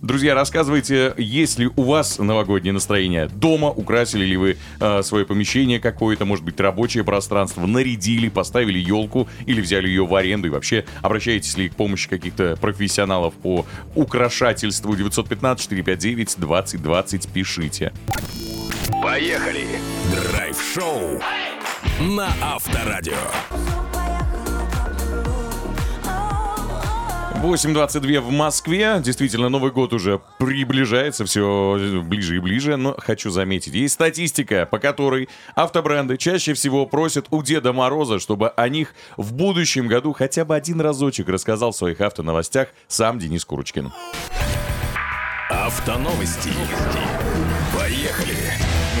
Speaker 3: Друзья, рассказывайте, есть ли у вас новогоднее настроение дома, украсили ли вы э, свое помещение какое-то, может быть, рабочее пространство, нарядили, поставили елку или взяли ее в аренду и вообще обращаетесь ли к помощи каких-то профессионалов по украшательству 915-459-2020, пишите.
Speaker 1: Поехали! Драйв-шоу на Авторадио.
Speaker 3: 8.22 в Москве. Действительно, Новый год уже приближается все ближе и ближе. Но хочу заметить, есть статистика, по которой автобренды чаще всего просят у Деда Мороза, чтобы о них в будущем году хотя бы один разочек рассказал в своих автоновостях сам Денис Курочкин.
Speaker 1: Автоновости. Поехали!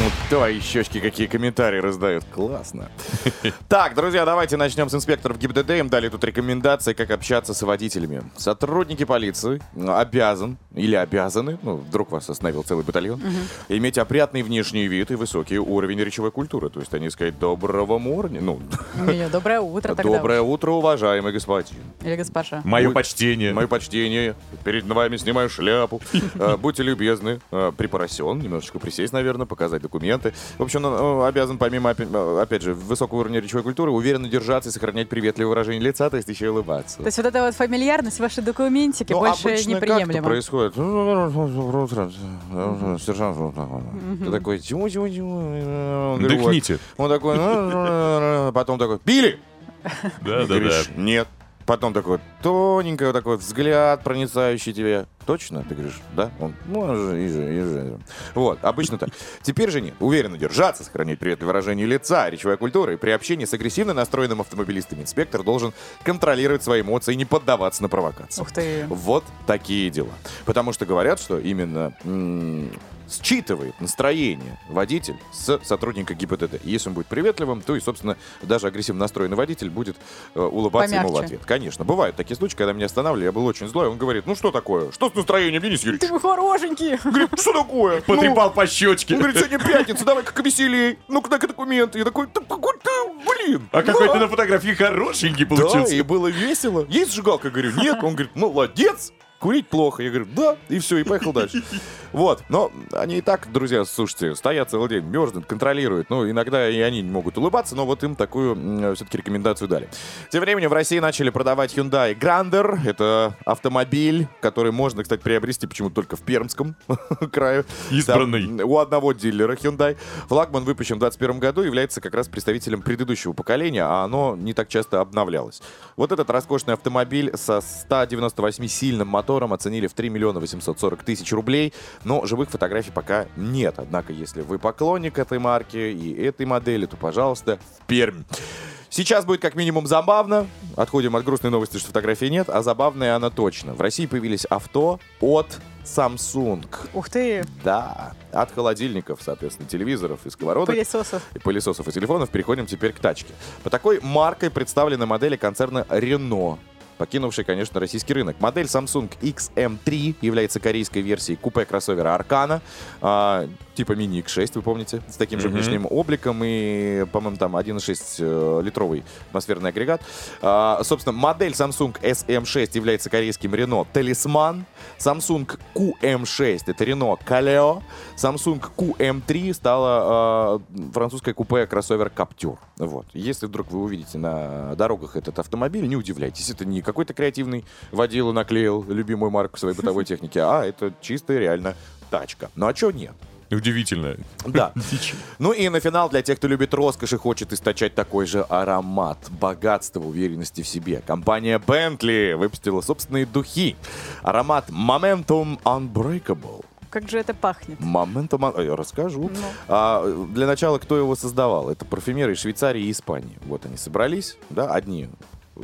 Speaker 2: Ну, твои щечки какие комментарии раздают. Классно. Так, друзья, давайте начнем с инспекторов ГИБДД. Им дали тут рекомендации, как общаться с водителями. Сотрудники полиции ну, обязан или обязаны, ну, вдруг вас остановил целый батальон, иметь опрятный внешний вид и высокий уровень речевой культуры. То есть они сказать «доброго морня», ну,
Speaker 4: Доброе утро тогда.
Speaker 2: «доброе утро, уважаемый господин».
Speaker 4: Или госпожа.
Speaker 3: Мое почтение.
Speaker 2: Мое почтение. Перед вами снимаю шляпу. Э, Будьте любезны. э, Припоросен. Немножечко присесть, наверное, показать документы. В общем, он э, обязан, помимо, э, опять же, высокого уровня речевой культуры, уверенно держаться и сохранять приветливое выражение лица, то есть еще и улыбаться.
Speaker 4: То есть вот эта вот фамильярность, ваши документики
Speaker 2: Ну,
Speaker 4: больше
Speaker 2: обычно как
Speaker 4: неприемлема.
Speaker 2: происходит? Доброе утро, сержант. Ты такой, тьму Он говорит,
Speaker 3: Дыхните.
Speaker 2: Он такой, «Ну, потом такой, пили?
Speaker 3: Да, да, да.
Speaker 2: Нет. Потом такой тоненький вот такой взгляд проницающий тебе. Точно? Ты говоришь, да? Он, может, и же, и же. Вот, обычно так. Теперь же нет. Уверенно держаться, сохранять приветливое выражение лица, речевая культура. И при общении с агрессивно настроенным автомобилистом инспектор должен контролировать свои эмоции и не поддаваться на провокации.
Speaker 4: Ух ты.
Speaker 2: Вот такие дела. Потому что говорят, что именно считывает настроение водитель с сотрудника ГИБДД. И Если он будет приветливым, то и, собственно, даже агрессивно настроенный водитель будет э, улыбаться ему в
Speaker 4: Помягче.
Speaker 2: ответ. Конечно, бывают такие случаи, когда меня останавливали, я был очень злой, он говорит, ну что такое? Что с настроением, Денис Юрьевич?
Speaker 4: Ты вы хорошенький.
Speaker 2: Говорит, что такое? Ну,
Speaker 3: Потрепал по щечке.
Speaker 2: он говорит, сегодня пятница, давай-ка повеселей. Ну-ка, дай-ка документы. Я такой, да какой ты, блин.
Speaker 3: А какой
Speaker 2: да.
Speaker 3: ты на фотографии хорошенький
Speaker 2: Да,
Speaker 3: получился.
Speaker 2: и было весело. Есть сжигалка? Я говорю, нет. Он говорит, молодец. Курить плохо. Я говорю, да. И все, и поехал дальше. Вот. Но они и так, друзья, слушайте, стоят целый день, мерзнут, контролируют. Ну, иногда и они не могут улыбаться, но вот им такую все-таки рекомендацию дали. Тем временем в России начали продавать Hyundai Grander. Это автомобиль, который можно, кстати, приобрести почему-то только в Пермском крае.
Speaker 3: Избранный.
Speaker 2: Там у одного дилера Hyundai. Флагман выпущен в 2021 году, является как раз представителем предыдущего поколения, а оно не так часто обновлялось. Вот этот роскошный автомобиль со 198-сильным мотором оценили в 3 миллиона 840 тысяч рублей, но живых фотографий пока нет. Однако, если вы поклонник этой марки и этой модели, то, пожалуйста, в Пермь. Сейчас будет как минимум забавно. Отходим от грустной новости, что фотографии нет, а забавная она точно. В России появились авто от Samsung.
Speaker 4: Ух ты,
Speaker 2: Да, от холодильников, соответственно, телевизоров и сковородок.
Speaker 4: пылесосов.
Speaker 2: и пылесосов и телефонов переходим теперь к тачке. По такой маркой представлены модели концерна Renault покинувший, конечно, российский рынок. Модель Samsung XM3 является корейской версией купе-кроссовера Аркана, а, типа Mini X6, вы помните, с таким же внешним обликом и, по-моему, там 1,6 э, литровый атмосферный агрегат. А, собственно, модель Samsung SM6 является корейским Renault Talisman, Samsung QM6 это Renault Kaleo, Samsung QM3 стала э, французское купе кроссовер Captur. Вот. Если вдруг вы увидите на дорогах этот автомобиль, не удивляйтесь, это не какой-то креативный водила наклеил любимую марку своей бытовой техники, а это чистая реально тачка. Ну а чё нет?
Speaker 3: Удивительно.
Speaker 2: Да. Ну и на финал для тех, кто любит роскошь и хочет источать такой же аромат, богатство, уверенности в себе. Компания Bentley выпустила собственные духи. Аромат Momentum Unbreakable.
Speaker 4: Как же это пахнет?
Speaker 2: Momentum... Un- Я расскажу.
Speaker 4: Ну.
Speaker 2: А, для начала, кто его создавал? Это парфюмеры из Швейцарии и Испании. Вот они собрались, да, одни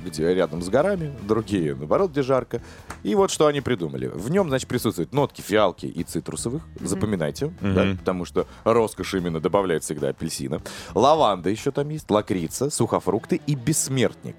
Speaker 2: где рядом с горами, другие, наоборот, где жарко. И вот что они придумали. В нем, значит, присутствуют нотки фиалки и цитрусовых. Запоминайте, да,
Speaker 3: Мгм.
Speaker 2: потому что роскошь именно добавляет всегда апельсина. Лаванда еще там есть, лакрица, сухофрукты и бессмертник.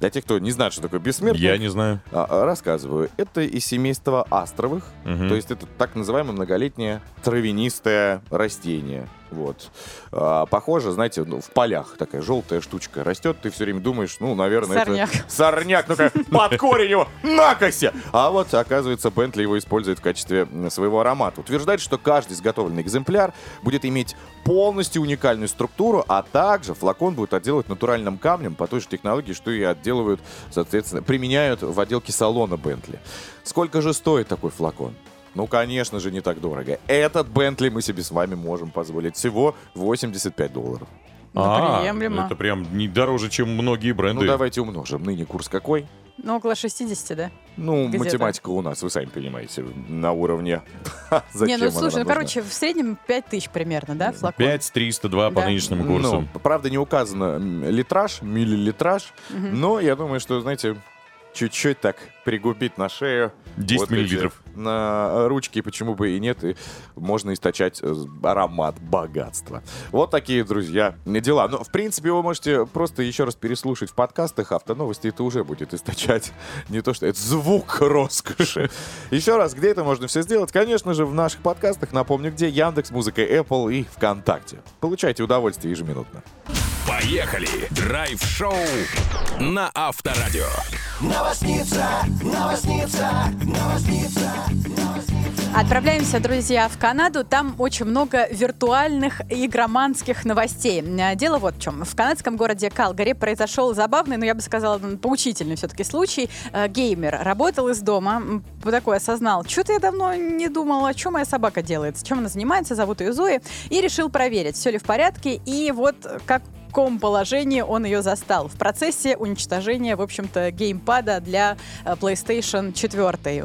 Speaker 2: Для тех, кто не знает, что такое бессмертник,
Speaker 3: Я не знаю.
Speaker 2: а, а, рассказываю. Это из семейства астровых,
Speaker 3: Мгм.
Speaker 2: то есть это так называемое многолетнее травянистое растение. Вот. А, похоже, знаете, ну, в полях такая желтая штучка растет, ты все время думаешь, ну, наверное,
Speaker 4: Сорняк.
Speaker 2: это сорняк, ну-ка, под корень его, накося! А вот, оказывается, Бентли его использует в качестве своего аромата. Утверждает, что каждый изготовленный экземпляр будет иметь полностью уникальную структуру, а также флакон будет отделывать натуральным камнем по той же технологии, что и отделывают, соответственно, применяют в отделке салона Бентли. Сколько же стоит такой флакон? Ну, конечно же, не так дорого. Этот Бентли мы себе с вами можем позволить всего 85 долларов.
Speaker 4: Ну,
Speaker 3: А,
Speaker 4: приемлемо.
Speaker 3: Это прям не дороже, чем многие бренды.
Speaker 2: Ну, давайте умножим. Ныне курс какой?
Speaker 4: Ну, около 60, да?
Speaker 2: Ну,
Speaker 4: Где-то.
Speaker 2: математика у нас, вы сами понимаете, на уровне.
Speaker 4: Не, ну слушай, ну, короче, в среднем 5 тысяч примерно, да, флакон?
Speaker 3: 5302 по нынешнему
Speaker 2: Ну,
Speaker 3: курсу.
Speaker 2: правда, не указано литраж, миллилитраж, но я думаю, что, знаете, чуть-чуть так пригубить на шею.
Speaker 3: 10
Speaker 2: эти,
Speaker 3: миллилитров.
Speaker 2: На ручки, почему бы и нет, и можно источать э, аромат богатства. Вот такие, друзья, дела. Но, в принципе, вы можете просто еще раз переслушать в подкастах автоновости, это уже будет источать не то, что это звук роскоши. Еще раз, где это можно все сделать? Конечно же, в наших подкастах. Напомню, где Яндекс, Музыка, Apple и ВКонтакте. Получайте удовольствие ежеминутно.
Speaker 1: Поехали! Драйв-шоу на Авторадио.
Speaker 4: Отправляемся, друзья, в Канаду. Там очень много виртуальных игроманских новостей. Э, Дело вот в чем. В канадском городе Калгари произошел забавный, но я бы сказала, поучительный все-таки случай. Э, Геймер работал из дома, м, такой осознал, что-то я давно не думала, что моя собака делает, чем она занимается, зовут ее Зои, и решил проверить, все ли в порядке. И вот как каком положении он ее застал. В процессе уничтожения, в общем-то, геймпада для э, PlayStation 4. Э,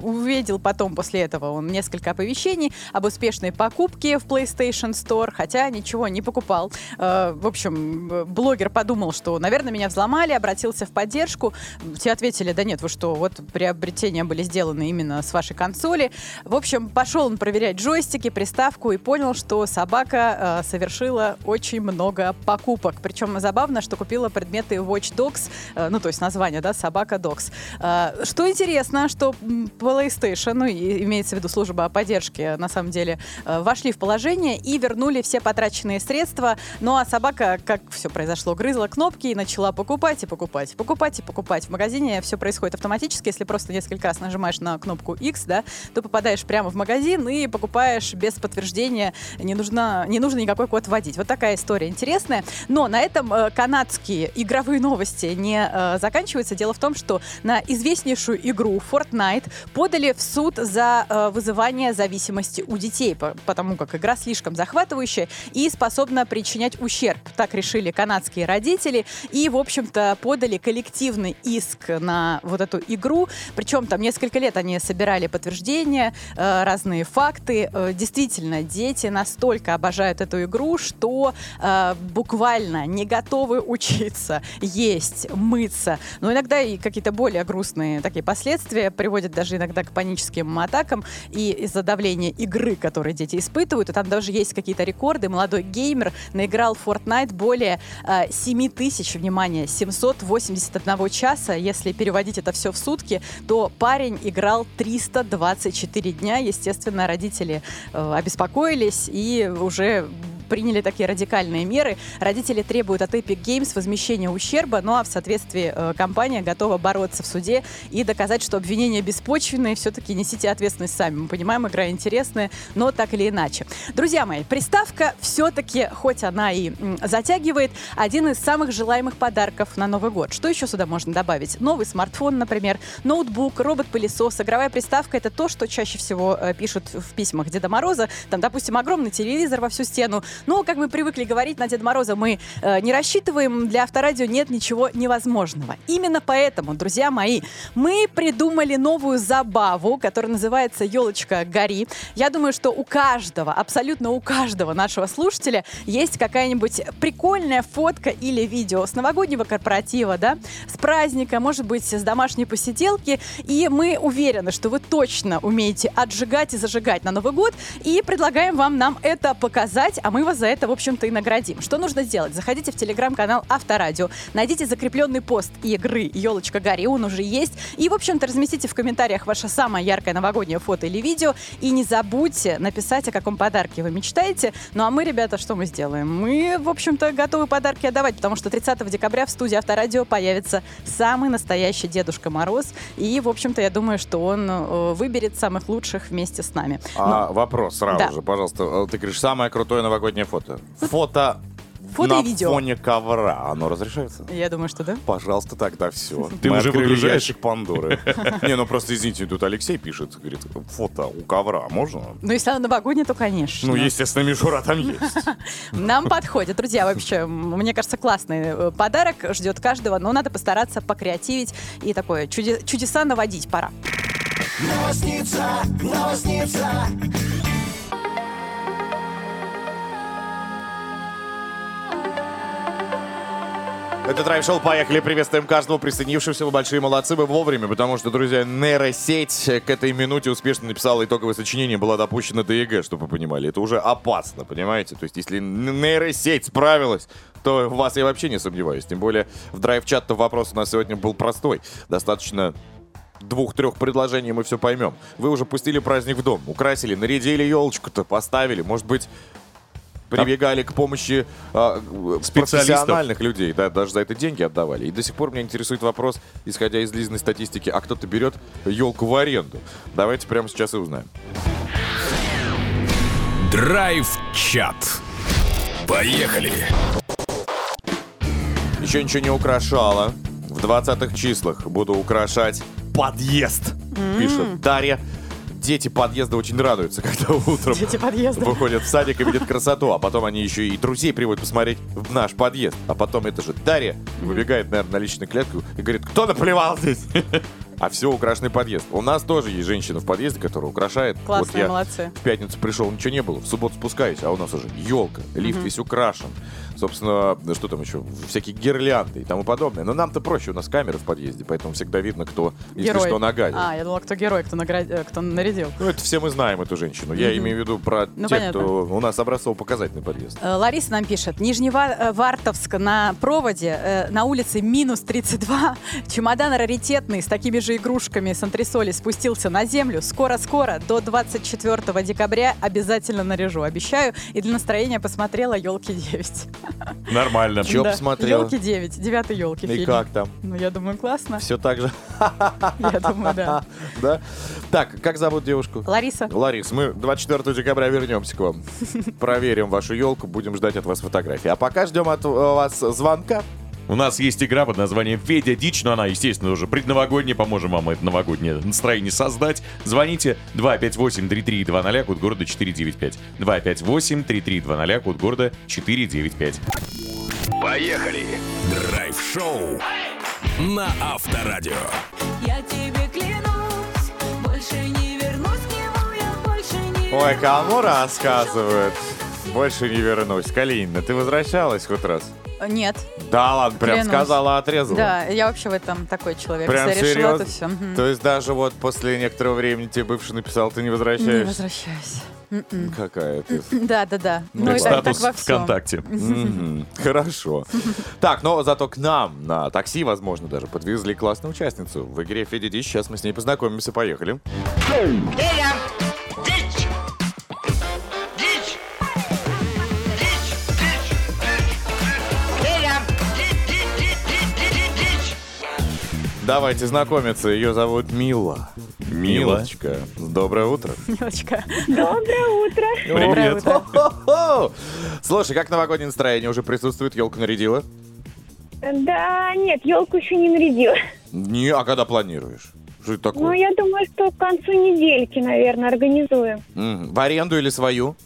Speaker 4: Увидел потом после этого он несколько оповещений об успешной покупке в PlayStation Store, хотя ничего не покупал. Э, В общем, блогер подумал, что, наверное, меня взломали, обратился в поддержку. Те ответили, да нет, вы что, вот приобретения были сделаны именно с вашей консоли. В общем, пошел он проверять джойстики, приставку и понял, что собака совершила очень много покупок. Причем забавно, что купила предметы Watch Dogs, э, ну то есть название, да, собака Dogs. Э, что интересно, что PlayStation, ну имеется в виду служба поддержки, на самом деле, э, вошли в положение и вернули все потраченные средства. Ну а собака, как все произошло, грызла кнопки и начала покупать и покупать, покупать и покупать. В магазине все происходит автоматически, если просто несколько раз нажимаешь на кнопку X, да, то попадаешь прямо в магазин и покупаешь без подтверждения, не, нужно, не нужно никакой код вводить. Вот такая история интересная. Но на этом э, канадские игровые новости не э, заканчиваются. Дело в том, что на известнейшую игру Fortnite подали в суд за э, вызывание зависимости у детей, по- потому как игра слишком захватывающая и способна причинять ущерб. Так решили канадские родители и, в общем-то, подали коллективный иск на вот эту игру. Причем там несколько лет они собирали подтверждения, разные факты. Действительно, дети настолько обожают эту игру, что буквально буквально не готовы учиться, есть, мыться. Но иногда и какие-то более грустные такие последствия приводят даже иногда к паническим атакам и из-за давления игры, которые дети испытывают. И там даже есть какие-то рекорды. Молодой геймер наиграл в Fortnite более э, 7 тысяч, внимание, 781 часа. Если переводить это все в сутки, то парень играл 324 дня. Естественно, родители э, обеспокоились и уже приняли такие радикальные меры. Родители требуют от Epic Games возмещения ущерба, ну а в соответствии э, компания готова бороться в суде и доказать, что обвинения беспочвенные. Все-таки несите ответственность сами. Мы понимаем, игра интересная, но так или иначе. Друзья мои, приставка все-таки, хоть она и затягивает, один из самых желаемых подарков на Новый год. Что еще сюда можно добавить? Новый смартфон, например, ноутбук, робот-пылесос, игровая приставка — это то, что чаще всего э, пишут в письмах Деда Мороза. Там, допустим, огромный телевизор во всю стену. Но, как мы привыкли говорить, на Деда Мороза мы э, не рассчитываем. Для авторадио нет ничего невозможного. Именно поэтому, друзья мои, мы придумали новую забаву, которая называется «Елочка гори». Я думаю, что у каждого, абсолютно у каждого нашего слушателя есть какая-нибудь прикольная фотка или видео с новогоднего корпоратива, да, с праздника, может быть, с домашней посиделки. И мы уверены, что вы точно умеете отжигать и зажигать на Новый год. И предлагаем вам нам это показать, а мы вас за это, в общем-то, и наградим. Что нужно сделать? Заходите в телеграм-канал Авторадио, найдите закрепленный пост игры «Елочка Гарри», он уже есть. И, в общем-то, разместите в комментариях ваше самое яркое новогоднее фото или видео. И не забудьте написать, о каком подарке вы мечтаете. Ну а мы, ребята, что мы сделаем? Мы, в общем-то, готовы подарки отдавать, потому что 30 декабря в студии Авторадио появится самый настоящий Дедушка Мороз. И, в общем-то, я думаю, что он э, выберет самых лучших вместе с нами.
Speaker 2: А, вопрос сразу
Speaker 4: Да.
Speaker 2: же, пожалуйста. Э, Ты говоришь, самое крутое новогоднее фото. Фото,
Speaker 4: Фото
Speaker 2: на
Speaker 4: и видео.
Speaker 2: фоне ковра. Оно разрешается?
Speaker 4: Я думаю, что да.
Speaker 2: Пожалуйста, тогда все.
Speaker 3: Ты уже выгружаешь?
Speaker 2: ящик Пандоры. Не, ну просто извините, тут Алексей пишет, говорит, фото у ковра можно?
Speaker 4: Ну, если она новогодняя, то, конечно.
Speaker 2: Ну, естественно, мишура там есть.
Speaker 4: Нам подходит. Друзья, вообще, мне кажется, классный э, подарок ждет каждого, но надо постараться покреативить и такое чуде- чудеса наводить пора.
Speaker 2: Это драйв-шоу «Поехали». Приветствуем каждого присоединившегося. Вы большие молодцы, вы вовремя, потому что, друзья, нейросеть к этой минуте успешно написала итоговое сочинение, была допущена до ЕГЭ, чтобы вы понимали. Это уже опасно, понимаете? То есть, если нейросеть справилась, то в вас я вообще не сомневаюсь. Тем более, в драйв-чат-то вопрос у нас сегодня был простой. Достаточно двух-трех предложений мы все поймем. Вы уже пустили праздник в дом, украсили, нарядили елочку-то, поставили. Может быть, прибегали к помощи
Speaker 3: Специалистов.
Speaker 2: профессиональных людей, да, даже за это деньги отдавали. И до сих пор меня интересует вопрос, исходя из Лизиной статистики, а кто-то берет елку в аренду? Давайте прямо сейчас и узнаем.
Speaker 1: Драйв-чат. Поехали.
Speaker 2: Еще ничего не украшала. В 20-х числах буду украшать подъезд, пишет Дарья. Дети подъезда очень радуются, когда утром
Speaker 4: Дети подъезда.
Speaker 2: выходят в садик и видят красоту, а потом они еще и друзей приводят посмотреть в наш подъезд. А потом это же Дарья выбегает, наверное, на личную клетку и говорит, кто наплевал здесь? А все украшенный подъезд. У нас тоже есть женщина в подъезде, которая украшает.
Speaker 4: Классные,
Speaker 2: вот я
Speaker 4: молодцы.
Speaker 2: в пятницу пришел, ничего не было. В субботу спускаюсь, а у нас уже елка, лифт весь украшен. Собственно, что там еще? Всякие гирлянды и тому подобное. Но нам-то проще, у нас камеры в подъезде, поэтому всегда видно, кто, если
Speaker 4: Герой.
Speaker 2: что, нагадил.
Speaker 4: А, я думала, кто герой, кто, награ- э, кто нарядил.
Speaker 2: Ну, это все мы знаем, эту женщину. Я имею в виду про
Speaker 4: Ну,
Speaker 2: тех,
Speaker 4: понятно.
Speaker 2: кто у нас образцово-показательный подъезд.
Speaker 4: Э, Лариса нам пишет. Нижневартовск на проводе, э, на улице минус 32. Чемодан раритетный с такими же игрушками с антресоли спустился на землю. Скоро-скоро, до 24 декабря обязательно наряжу, обещаю. И для настроения посмотрела «Елки 9».
Speaker 3: Нормально.
Speaker 2: Чё посмотрела?
Speaker 4: «Елки 9», девятый «Елки»
Speaker 2: И
Speaker 4: фильм.
Speaker 2: как там?
Speaker 4: Ну, я думаю, классно.
Speaker 2: Все так же?
Speaker 4: Я думаю, да.
Speaker 2: Да? Так, как зовут девушку?
Speaker 4: Лариса.
Speaker 2: Ларис, мы 24 декабря вернемся к вам. Проверим вашу елку, будем ждать от вас фотографии. А пока ждем от э, вас звонка.
Speaker 3: У нас есть игра под названием «Федя Дичь», но она, естественно, уже предновогодняя. Поможем вам это новогоднее настроение создать. Звоните 258-3320, код города 495. 258-3320, код города 495.
Speaker 1: Поехали. Драйв-шоу на Авторадио.
Speaker 7: Я тебе клянусь, больше не вернусь к нему, я больше не
Speaker 2: Ой, кому рассказывают? больше не вернусь. Калинина, ты возвращалась хоть раз?
Speaker 4: Нет.
Speaker 2: Да ладно, прям
Speaker 4: Клянусь.
Speaker 2: сказала, отрезала.
Speaker 4: Да, я вообще в этом такой человек.
Speaker 2: Прям
Speaker 4: Если я решила,
Speaker 2: серьезно?
Speaker 4: то все.
Speaker 2: То есть даже вот после некоторого времени тебе бывший написал, ты не
Speaker 4: Не
Speaker 2: возвращаешься?
Speaker 4: возвращаюсь. М-м.
Speaker 2: Какая ты.
Speaker 4: Да, да, да. Ну
Speaker 3: Как
Speaker 4: и так, так
Speaker 3: статус
Speaker 4: во всем.
Speaker 3: ВКонтакте.
Speaker 2: Мгм, Хорошо. Так, но зато к нам на такси, возможно, даже подвезли классную участницу в игре Федя Дич. Сейчас мы с ней познакомимся. Поехали. Давайте знакомиться. Ее зовут Мила.
Speaker 3: Мила.
Speaker 2: Милочка. Доброе утро.
Speaker 4: Милочка.
Speaker 8: Доброе утро.
Speaker 4: Доброе
Speaker 3: Привет.
Speaker 4: утро.
Speaker 2: Хо-хо-хо! Слушай, как новогоднее настроение уже присутствует? Елку нарядила?
Speaker 8: Да, нет, елку еще не нарядила.
Speaker 2: Не, а когда планируешь? Что это
Speaker 8: Ну,
Speaker 2: такое?
Speaker 8: я думаю, что к концу недельки, наверное, организуем.
Speaker 2: М, В аренду или свою?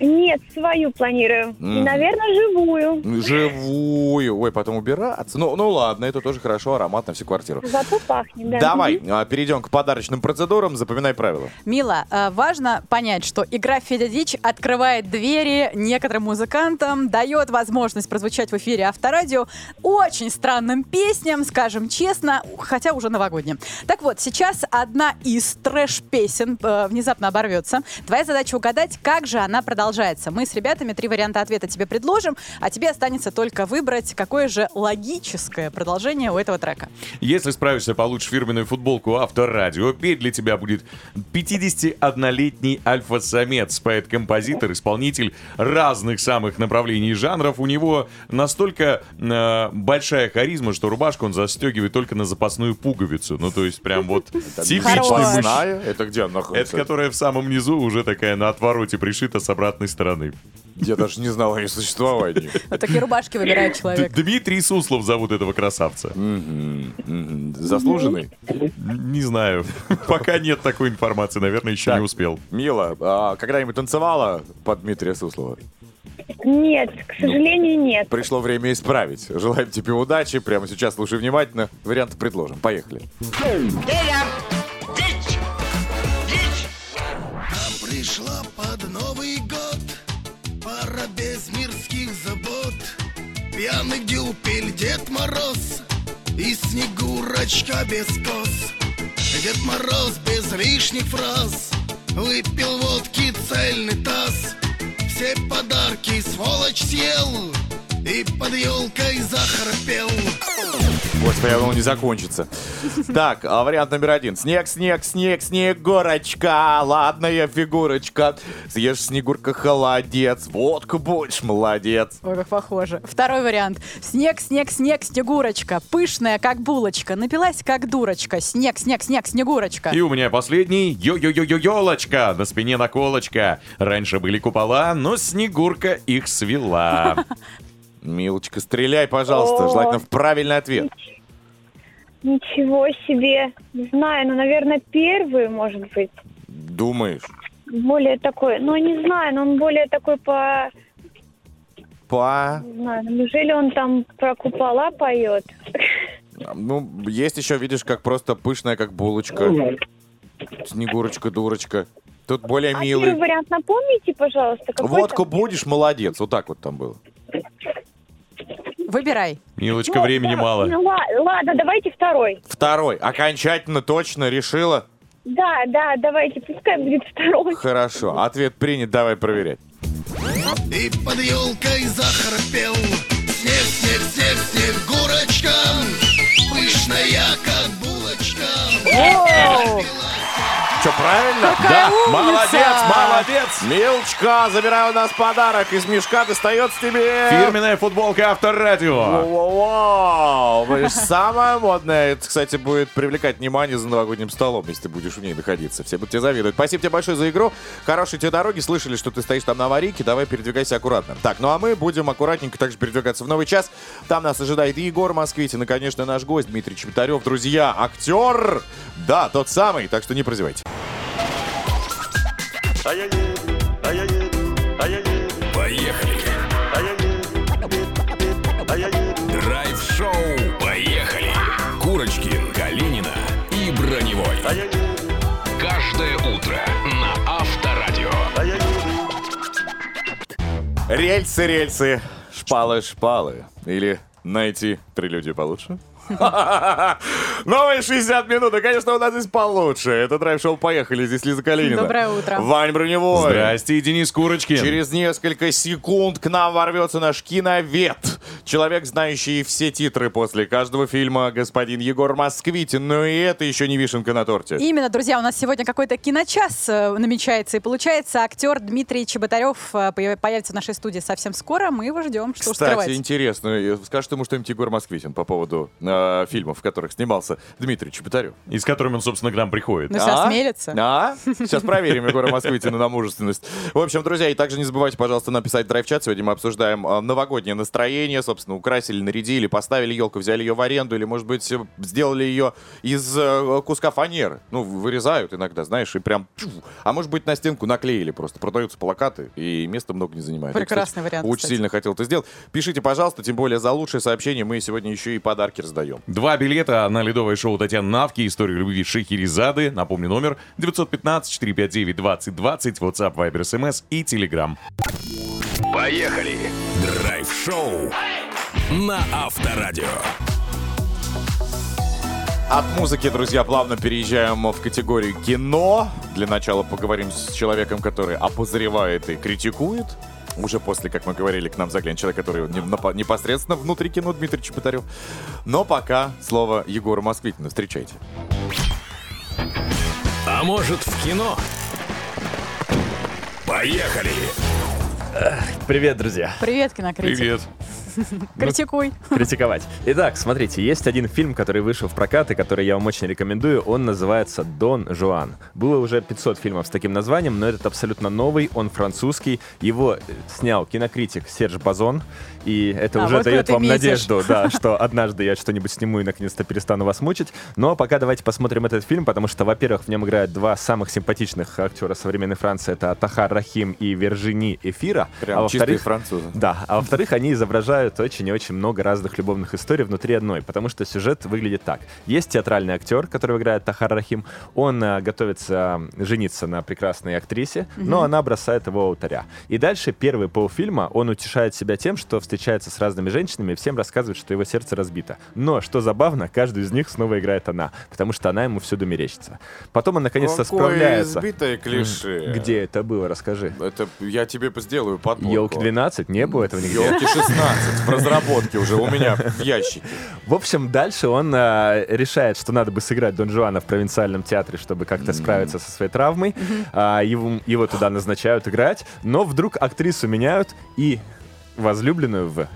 Speaker 8: Нет, свою планируем. И, наверное, живую.
Speaker 2: Живую. Ой, потом убираться. Ну, ну ладно, это тоже хорошо, аромат на всю квартиру.
Speaker 8: Зато пахнет, да.
Speaker 2: Давай, а, перейдем к подарочным процедурам. Запоминай правила.
Speaker 4: Мила, э, важно понять, что игра Федя Дич открывает двери некоторым музыкантам, дает возможность прозвучать в эфире авторадио очень странным песням, скажем честно, хотя уже новогодним. Так вот, сейчас одна из трэш-песен э, внезапно оборвется. Твоя задача угадать, как же она продолжается. Мы с ребятами три варианта ответа тебе предложим, а тебе останется только выбрать, какое же логическое продолжение у этого трека.
Speaker 3: Если справишься, получишь фирменную футболку Авторадио. Петь для тебя будет 51-летний альфа-самец, поэт-композитор, исполнитель разных самых направлений и жанров. У него настолько э, большая харизма, что рубашку он застегивает только на запасную пуговицу. Ну, то есть прям вот типичный.
Speaker 2: Запасная? Это где она
Speaker 3: Это
Speaker 2: находится?
Speaker 3: которая в самом низу уже такая на отвороте пришита с обратной стороны.
Speaker 2: Я даже не знал о ее существовании.
Speaker 4: Вот такие рубашки выбирает человек.
Speaker 3: Д- Дмитрий Суслов зовут этого красавца.
Speaker 2: Мгм, мгм. Заслуженный?
Speaker 3: Не знаю. Пока нет такой информации, наверное, еще не успел.
Speaker 2: Мила, а когда-нибудь танцевала под Дмитрия Суслова?
Speaker 8: Нет, к сожалению, нет.
Speaker 2: Пришло время исправить. Желаем тебе удачи. Прямо сейчас слушай внимательно. Варианты предложим. Поехали.
Speaker 9: Пришла Пьяный дюпель Дед Мороз И Снегурочка без кос Дед Мороз без лишних фраз Выпил водки цельный таз. Все подарки сволочь съел И под елкой захрапел
Speaker 2: Господи, я думал, не закончится. Так, а вариант номер один. Снег, снег, снег, снегурочка, ладная фигурочка. Съешь, снегурка, холодец, водку будешь, молодец.
Speaker 4: Ой, как похоже. Второй вариант. Снег, снег, снег, снегурочка. Пышная, как булочка. Напилась, как дурочка. Снег, снег, снег, снегурочка.
Speaker 3: И у меня последний. Йо-йо-йо-йо-елочка. На спине наколочка. Раньше были купола, но Снегурка их свела.
Speaker 2: Милочка, стреляй, пожалуйста,
Speaker 8: О.
Speaker 2: желательно в правильный ответ.
Speaker 8: Ничего себе. Не знаю, ну, наверное, первый, может быть.
Speaker 2: Думаешь?
Speaker 8: Более такой, ну, не знаю, но он более такой по...
Speaker 2: По...
Speaker 8: Не знаю, ну, неужели он там про купола поет?
Speaker 2: Ну, есть еще, видишь, как просто пышная, как булочка. Снегурочка, дурочка. Тут более
Speaker 8: А
Speaker 2: милый.
Speaker 8: первый вариант напомните, пожалуйста.
Speaker 2: Водку
Speaker 8: там?
Speaker 2: будешь, молодец. Вот так вот там было.
Speaker 4: Выбирай.
Speaker 3: Милочка,
Speaker 8: Ну,
Speaker 3: времени
Speaker 8: да,
Speaker 3: мало.
Speaker 8: Ну, ла- ладно, давайте второй.
Speaker 2: Второй. Окончательно, точно решила?
Speaker 8: Да, да, давайте, пускай будет второй.
Speaker 2: Хорошо. Ответ принят, давай проверять.
Speaker 9: И под елкой захрапел Снег, снег, снег, снегурочка Пышная, как булочка
Speaker 2: Что, правильно?
Speaker 3: Да,
Speaker 4: умница!
Speaker 3: молодец, молодец.
Speaker 2: Милочка, забирай у нас подарок. Из мешка достается тебе...
Speaker 3: Фирменная футболка Авторадио.
Speaker 2: Вау, Вы Самое модное. Это, кстати, будет привлекать внимание за новогодним столом, если ты будешь в ней находиться. Все будут тебе завидовать. Спасибо тебе большое за игру. Хорошей тебе дороги. Слышали, что ты стоишь там на аварийке. Давай передвигайся аккуратно. Так, ну а мы будем аккуратненько также передвигаться в новый час. Там нас ожидает и Егор Москвитин, и, конечно, наш гость Дмитрий Чеботарев. Друзья, актер. Да, тот самый. Так что не прозевайте.
Speaker 1: Поехали. Драйв-шоу. Поехали. Курочкин, Калинина и Броневой. Каждое утро на Авторадио.
Speaker 2: Рельсы, рельсы, шпалы, шпалы. Или найти прелюдию получше? Новые 60 минут, и, конечно, у нас здесь получше. Это драйв-шоу «Поехали», здесь Лиза Калинина.
Speaker 4: Доброе утро.
Speaker 2: Вань Броневой.
Speaker 3: Здрасте, и Денис Курочкин.
Speaker 2: Через несколько секунд к нам ворвется наш киновед. Человек, знающий все титры после каждого фильма, господин Егор Москвитин. Но и это еще не вишенка на торте.
Speaker 4: Именно, друзья, у нас сегодня какой-то киночас э, намечается. И получается, актер Дмитрий Чеботарев э, появ- появится в нашей студии совсем скоро. Мы его ждем. Что
Speaker 2: Кстати,
Speaker 4: скрывать.
Speaker 2: интересно, э, скажет ему что-нибудь Егор Москвитин по поводу э, фильмов, в которых снимался Дмитрий Чеботарев.
Speaker 3: И с которым он, собственно, к нам приходит.
Speaker 4: Ну, если осмелится.
Speaker 2: А? Сейчас проверим Егора Москвитина на мужественность. В общем, друзья, и также не забывайте, пожалуйста, написать в драйв-чат. Сегодня мы обсуждаем э, новогоднее настроение. Собственно, украсили, нарядили, поставили елку, взяли ее в аренду. Или, может быть, э, сделали ее из э, куска фанеры. Ну, вырезают иногда, знаешь, и прям... А может быть, на стенку наклеили просто. Продаются плакаты, и места много не занимает. Я,
Speaker 4: Прекрасный
Speaker 2: кстати,
Speaker 4: вариант,
Speaker 2: Очень
Speaker 4: кстати.
Speaker 2: сильно хотел это сделать. Пишите, пожалуйста, тем более за лучшее сообщение мы сегодня еще и подарки раздаем.
Speaker 3: Два билета на ледовое шоу Татьяны Навки «История любви Шахерезады». Напомню, номер 915-459-2020, WhatsApp, Viber, SMS и Telegram.
Speaker 1: Поехали! Драйв-шоу на Авторадио.
Speaker 2: От музыки, друзья, плавно переезжаем в категорию кино. Для начала поговорим с человеком, который обозревает и критикует. Уже после, как мы говорили, к нам заглянет человек, который непосредственно внутри кино Дмитрий Чеботарев. Но пока слово Егору Москвитину. Встречайте.
Speaker 1: А может в кино? Поехали!
Speaker 10: Привет, друзья.
Speaker 4: Привет, кинокритик.
Speaker 3: Привет.
Speaker 4: Критикуй.
Speaker 10: Критиковать. Итак, смотрите, есть один фильм, который вышел в прокат и который я вам очень рекомендую. Он называется «Дон Жуан». Было уже 500 фильмов с таким названием, но этот абсолютно новый, он французский. Его э, снял кинокритик Серж Базон. И это
Speaker 4: А,
Speaker 10: уже
Speaker 4: вот
Speaker 10: дает вам
Speaker 4: метишь.
Speaker 10: надежду, да, что однажды я что-нибудь сниму и наконец-то перестану вас мучить. Но пока давайте посмотрим этот фильм, потому что, во-первых, в нем играют два самых симпатичных актера современной Франции. Это Тахар Рахим и Вержини Эфира.
Speaker 2: Прям
Speaker 10: а
Speaker 2: чистые
Speaker 10: во-вторых,
Speaker 2: французы.
Speaker 10: да, а во-вторых, они изображают очень и очень много разных любовных историй внутри одной, потому что сюжет выглядит так. Есть театральный актер, который играет Тахар Рахим, он а, готовится жениться на прекрасной актрисе, но она бросает его алтаря. И дальше первый полфильма он утешает себя тем, что встречается с разными женщинами и всем рассказывает, что его сердце разбито. Но, что забавно, каждую из них снова играет она, потому что она ему всюду мерещится. Потом он наконец-то
Speaker 2: Какое
Speaker 10: справляется.
Speaker 2: избитое клише.
Speaker 10: Где это было, расскажи.
Speaker 2: Это я тебе сделаю подборку.
Speaker 10: Елки 12? Не было этого нигде.
Speaker 2: Елки 16 в разработке уже у меня в ящике.
Speaker 10: В общем, дальше он а, решает, что надо бы сыграть Дон Жуана в провинциальном театре, чтобы как-то справиться со своей травмой. А, его, его туда назначают играть, но вдруг актрису меняют и возлюбленную в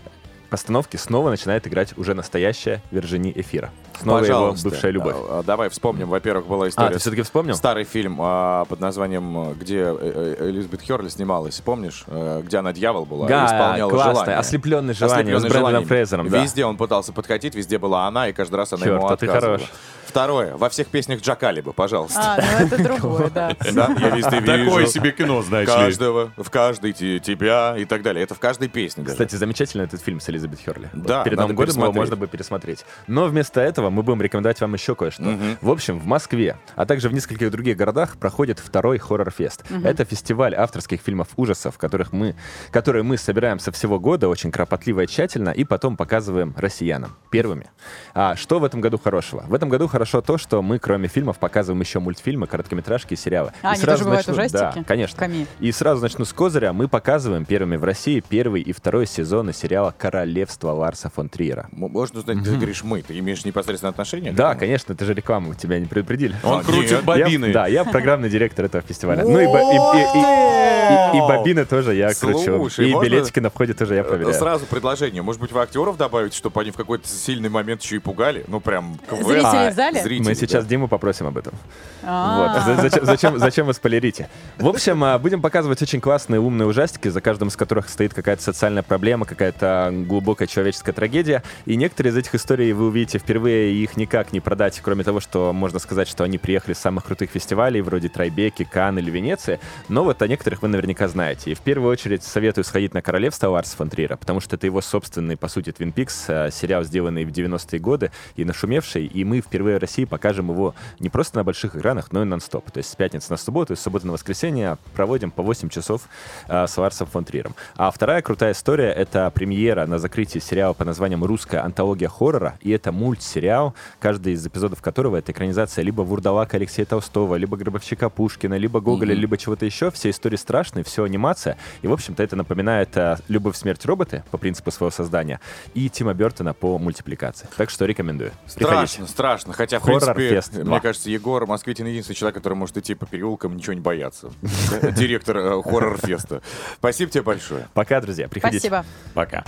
Speaker 10: постановке снова начинает играть уже настоящая Вержини Эфира. Снова
Speaker 2: Пожалуйста.
Speaker 10: его бывшая любовь.
Speaker 2: А, а, Давай вспомним. Во-первых, была
Speaker 10: А,
Speaker 2: история
Speaker 10: ты все-таки вспомнил?
Speaker 2: Старый фильм а, под названием, а, где э, э, Элизабет Херли снималась, помнишь? Э, где она дьявол была
Speaker 10: Да,
Speaker 2: исполняла
Speaker 10: классная.
Speaker 2: желание.
Speaker 10: «Ослепленный желанием» с
Speaker 2: «Ослепленный
Speaker 10: Брэндоном
Speaker 2: желанием».
Speaker 10: Фрейзером, да.
Speaker 2: Везде он пытался подкатить, везде была она, и каждый раз она
Speaker 10: Чёрт,
Speaker 2: ему
Speaker 10: а ты
Speaker 2: отказывала.
Speaker 10: хорош.
Speaker 2: Второе. Во всех песнях Джакалиба, пожалуйста.
Speaker 4: А, ну это другое, да.
Speaker 2: Да, я везде
Speaker 3: Такое
Speaker 2: вижу
Speaker 3: себе кино, знаешь ли.
Speaker 2: каждого, в каждой те- тебя и так далее. Это в каждой песне.
Speaker 10: Кстати, замечательный этот фильм с Элизабет Херли.
Speaker 2: Да,
Speaker 10: Перед Новым годом его можно бы пересмотреть. Но вместо этого мы будем рекомендовать вам еще кое-что. В общем, в Москве, а также в нескольких других городах проходит второй хоррор-фест. Это фестиваль авторских фильмов ужасов, которых мы, которые мы собираем со всего года очень кропотливо и тщательно, и потом показываем россиянам первыми. А что в этом году хорошего? В этом году хорошо то, что мы, кроме фильмов, показываем еще мультфильмы, короткометражки и сериалы.
Speaker 4: А,
Speaker 10: И
Speaker 4: они
Speaker 10: сразу
Speaker 4: тоже бывают
Speaker 10: начну-
Speaker 4: ужастики?
Speaker 10: Да, конечно.
Speaker 4: Ками.
Speaker 10: И сразу начну с козыря. Мы показываем первыми в России первый и второй сезоны сериала «Королевство» Ларса фон Триера.
Speaker 2: Можно узнать, ты говоришь мы, ты имеешь непосредственное отношение?
Speaker 10: Да,
Speaker 2: этому?
Speaker 10: конечно, это же реклама, тебя не предупредили.
Speaker 3: Он
Speaker 2: А,
Speaker 3: крутит
Speaker 2: нет.
Speaker 3: бобины.
Speaker 10: Я, да, я программный директор этого фестиваля. Ну и, бо- и- и- и- и- и бобины тоже я кручу. И билетики на входе тоже я
Speaker 2: Э,
Speaker 10: проверяю.
Speaker 2: Сразу предложение. Может быть, вы актеров добавите, чтобы они в какой-то сильный момент еще и пугали? Ну, прям квест.
Speaker 4: Зрителей в зале?
Speaker 2: Зрителей,
Speaker 10: Мы сейчас
Speaker 2: да.
Speaker 10: Диму попросим об этом.
Speaker 4: А.
Speaker 10: Вот. За- Зачем, зачем, зачем вы спойлерите? В общем, а, будем показывать очень классные умные ужастики, за каждым из которых стоит какая-то социальная проблема, какая-то глубокая человеческая трагедия. И некоторые из этих историй вы увидите впервые, и их никак не продать, кроме того, что можно сказать, что они приехали с самых крутых фестивалей, вроде Трайбеки, Кан или Венеции. Но вот о некоторых вы наверняка знаете. И в первую очередь советую сходить на «Королевство» Ларса фон Триера, потому что это его собственный, по сути, Твин Пикс, а, сериал, сделанный в 90-е годы и нашумевший. И мы впервые России покажем его не просто на больших экранах, но и нон-стоп. То есть с пятницы на субботу и с субботы на воскресенье проводим по 8 часов а, с Ларсом фон Триром. А вторая крутая история — это премьера на закрытии сериала по названием «Русская антология хоррора». И это мультсериал, каждый из эпизодов которого — это экранизация либо Вурдалака Алексея Толстого, либо Гробовщика Пушкина, либо Гоголя, либо чего-то еще. Все истории страшные, все анимация. И, в общем-то, это напоминает а, «Любовь, смерть, роботы» по принципу своего создания и Тима Бертона по мультипликации. Так что рекомендую. Приходите.
Speaker 2: Страшно, страшно. Хотя, в принципе, мне
Speaker 10: 2.
Speaker 2: кажется, Егор Москвитин единственный человек, который может идти по переулкам, ничего не бояться. Директор э, хоррор-феста. Спасибо тебе большое.
Speaker 10: Пока, друзья. Приходите.
Speaker 4: Спасибо.
Speaker 3: Пока.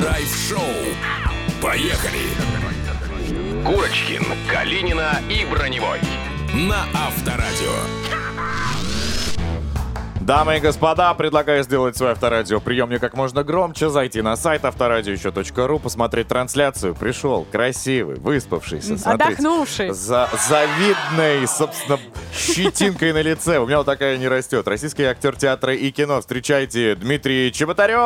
Speaker 1: Драйв-шоу. Поехали. Курочкин, Калинина и Броневой. На Авторадио.
Speaker 2: Дамы и господа, предлагаю сделать свой авторадиоприемник как можно громче, зайти на сайт авторадио.ру, посмотреть трансляцию. Пришел красивый, выспавшийся, смотрите.
Speaker 4: Отдохнувший.
Speaker 2: За завидной, собственно, щетинкой на лице. У меня вот такая не растет. Российский актер театра и кино. Встречайте, Дмитрий Чеботарев!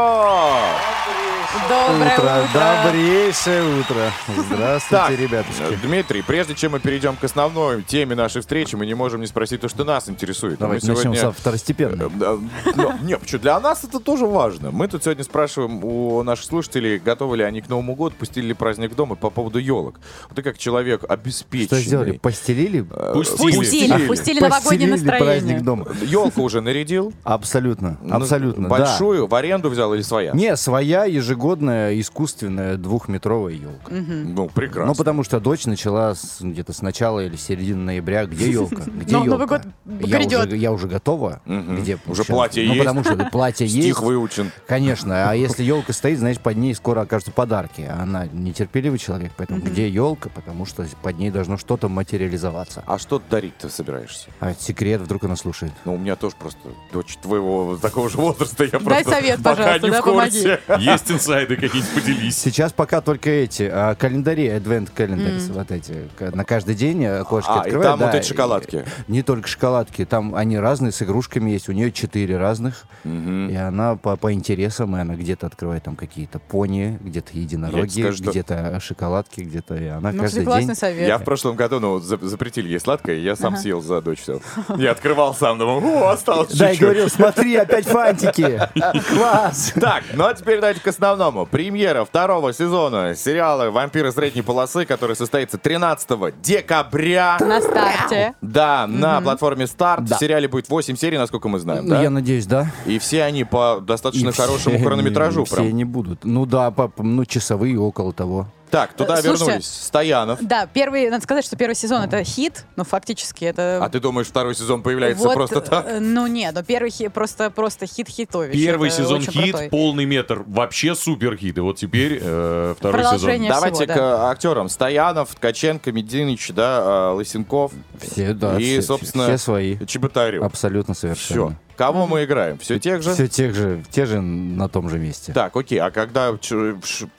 Speaker 4: Доброе утро.
Speaker 11: Добрейшее утро. Здравствуйте,
Speaker 2: Так,
Speaker 11: ребятушки.
Speaker 2: Дмитрий, прежде чем мы перейдем к основной теме нашей встречи, мы не можем не спросить то, что нас интересует.
Speaker 11: Давайте
Speaker 2: Мы
Speaker 11: начнем
Speaker 2: сегодня-
Speaker 11: со второстепенной.
Speaker 2: Э, да, ну, Не, почему? Для нас это тоже важно. Мы тут сегодня спрашиваем у наших слушателей, готовы ли они к Новому году, пустили ли праздник в дом и по поводу елок. Ты как человек обеспеченный.
Speaker 11: Что сделали? Постелили?
Speaker 3: Пустили.
Speaker 4: Пустили, пустили новогоднее
Speaker 11: Постелили праздник
Speaker 4: настроение.
Speaker 11: дома.
Speaker 2: Елку уже нарядил?
Speaker 11: Абсолютно,
Speaker 2: Ну,
Speaker 11: абсолютно, да.
Speaker 2: Большую, в аренду взял или своя?
Speaker 11: Не, своя ежегодная искусственная двухметровая елка.
Speaker 2: Ну, прекрасно.
Speaker 11: Ну, потому что дочь начала с- где-то с начала или середины ноября. Где елка? Где елка?
Speaker 4: Новый год
Speaker 11: я, уже, я уже готова. Где?
Speaker 2: Уже
Speaker 11: Сейчас.
Speaker 2: платье
Speaker 11: Ну,
Speaker 2: есть?
Speaker 11: потому что платье есть.
Speaker 2: Стих выучен.
Speaker 11: Конечно, а если елка стоит, значит, под ней скоро окажутся подарки. А Она нетерпеливый человек, поэтому где елка? Потому что под ней должно что-то материализоваться.
Speaker 2: А что дарить ты собираешься?
Speaker 11: А это секрет, вдруг она слушает.
Speaker 2: Ну, у меня тоже просто дочь твоего такого же возраста. Я
Speaker 4: Дай
Speaker 2: просто
Speaker 4: совет, пожалуйста,
Speaker 2: не
Speaker 4: да,
Speaker 2: в курсе.
Speaker 3: Есть инсайды какие-нибудь, поделись.
Speaker 11: Сейчас пока только эти а, календари, advent calendars, вот эти, на каждый день э, окошки
Speaker 2: А, и
Speaker 11: открывают.
Speaker 2: там вот
Speaker 11: да,
Speaker 2: эти шоколадки.
Speaker 11: и- Не только шоколадки, там они разные, с игрушками есть, у нее четыре разных,
Speaker 2: Мгм.
Speaker 11: и она по, по интересам, и она где-то открывает там какие-то пони, где-то единороги,
Speaker 2: скажу, что-
Speaker 11: где-то шоколадки, где-то, и она
Speaker 4: Ну,
Speaker 11: каждый день...
Speaker 4: совет.
Speaker 2: Я в прошлом году, ну, за- запретили ей сладкое, я сам съел за дочь все. Я открывал сам, думал, о, осталось
Speaker 11: Да, и
Speaker 2: чуть-чуть.
Speaker 11: говорил, смотри, опять фантики! Класс!
Speaker 2: Так, ну а теперь давайте к основному. Премьера второго сезона сериала «Вампиры средней полосы», который состоится 13 декабря.
Speaker 4: На старте.
Speaker 2: Да, на платформе Старт.
Speaker 11: Да.
Speaker 2: В сериале будет 8 серий, насколько мы знаем, да?
Speaker 11: я надеюсь, да.
Speaker 2: И все они по достаточно
Speaker 11: И
Speaker 2: хорошему
Speaker 11: все
Speaker 2: хронометражу.
Speaker 11: не-
Speaker 2: прям.
Speaker 11: Все не будут. Ну да, по- ну часовые около того.
Speaker 2: Так, туда
Speaker 4: Э, слушайте,
Speaker 2: вернулись. Стоянов.
Speaker 4: Да, первый, надо сказать, что первый сезон это хит, но фактически это...
Speaker 2: А ты думаешь, второй сезон появляется
Speaker 4: вот,
Speaker 2: просто так?
Speaker 4: э, Ну нет, но первый хит просто, просто хит хитович.
Speaker 3: Первый
Speaker 4: Это
Speaker 3: сезон хит,
Speaker 4: крутой.
Speaker 3: полный метр, вообще супер хит. И вот теперь э, второй сезон.
Speaker 4: Продолжение
Speaker 2: Давайте
Speaker 4: всего,
Speaker 2: к
Speaker 4: да.
Speaker 2: э, актерам. Стоянов, Ткаченко, Мединич, да, Лысенков
Speaker 11: Все, да,
Speaker 2: и,
Speaker 11: все,
Speaker 2: собственно,
Speaker 11: все свои.
Speaker 2: Чеботарев.
Speaker 11: Абсолютно
Speaker 2: Все. Кого мы играем? Все тех же?
Speaker 11: Все тех же, те же на том же месте.
Speaker 2: Так, окей, а когда, в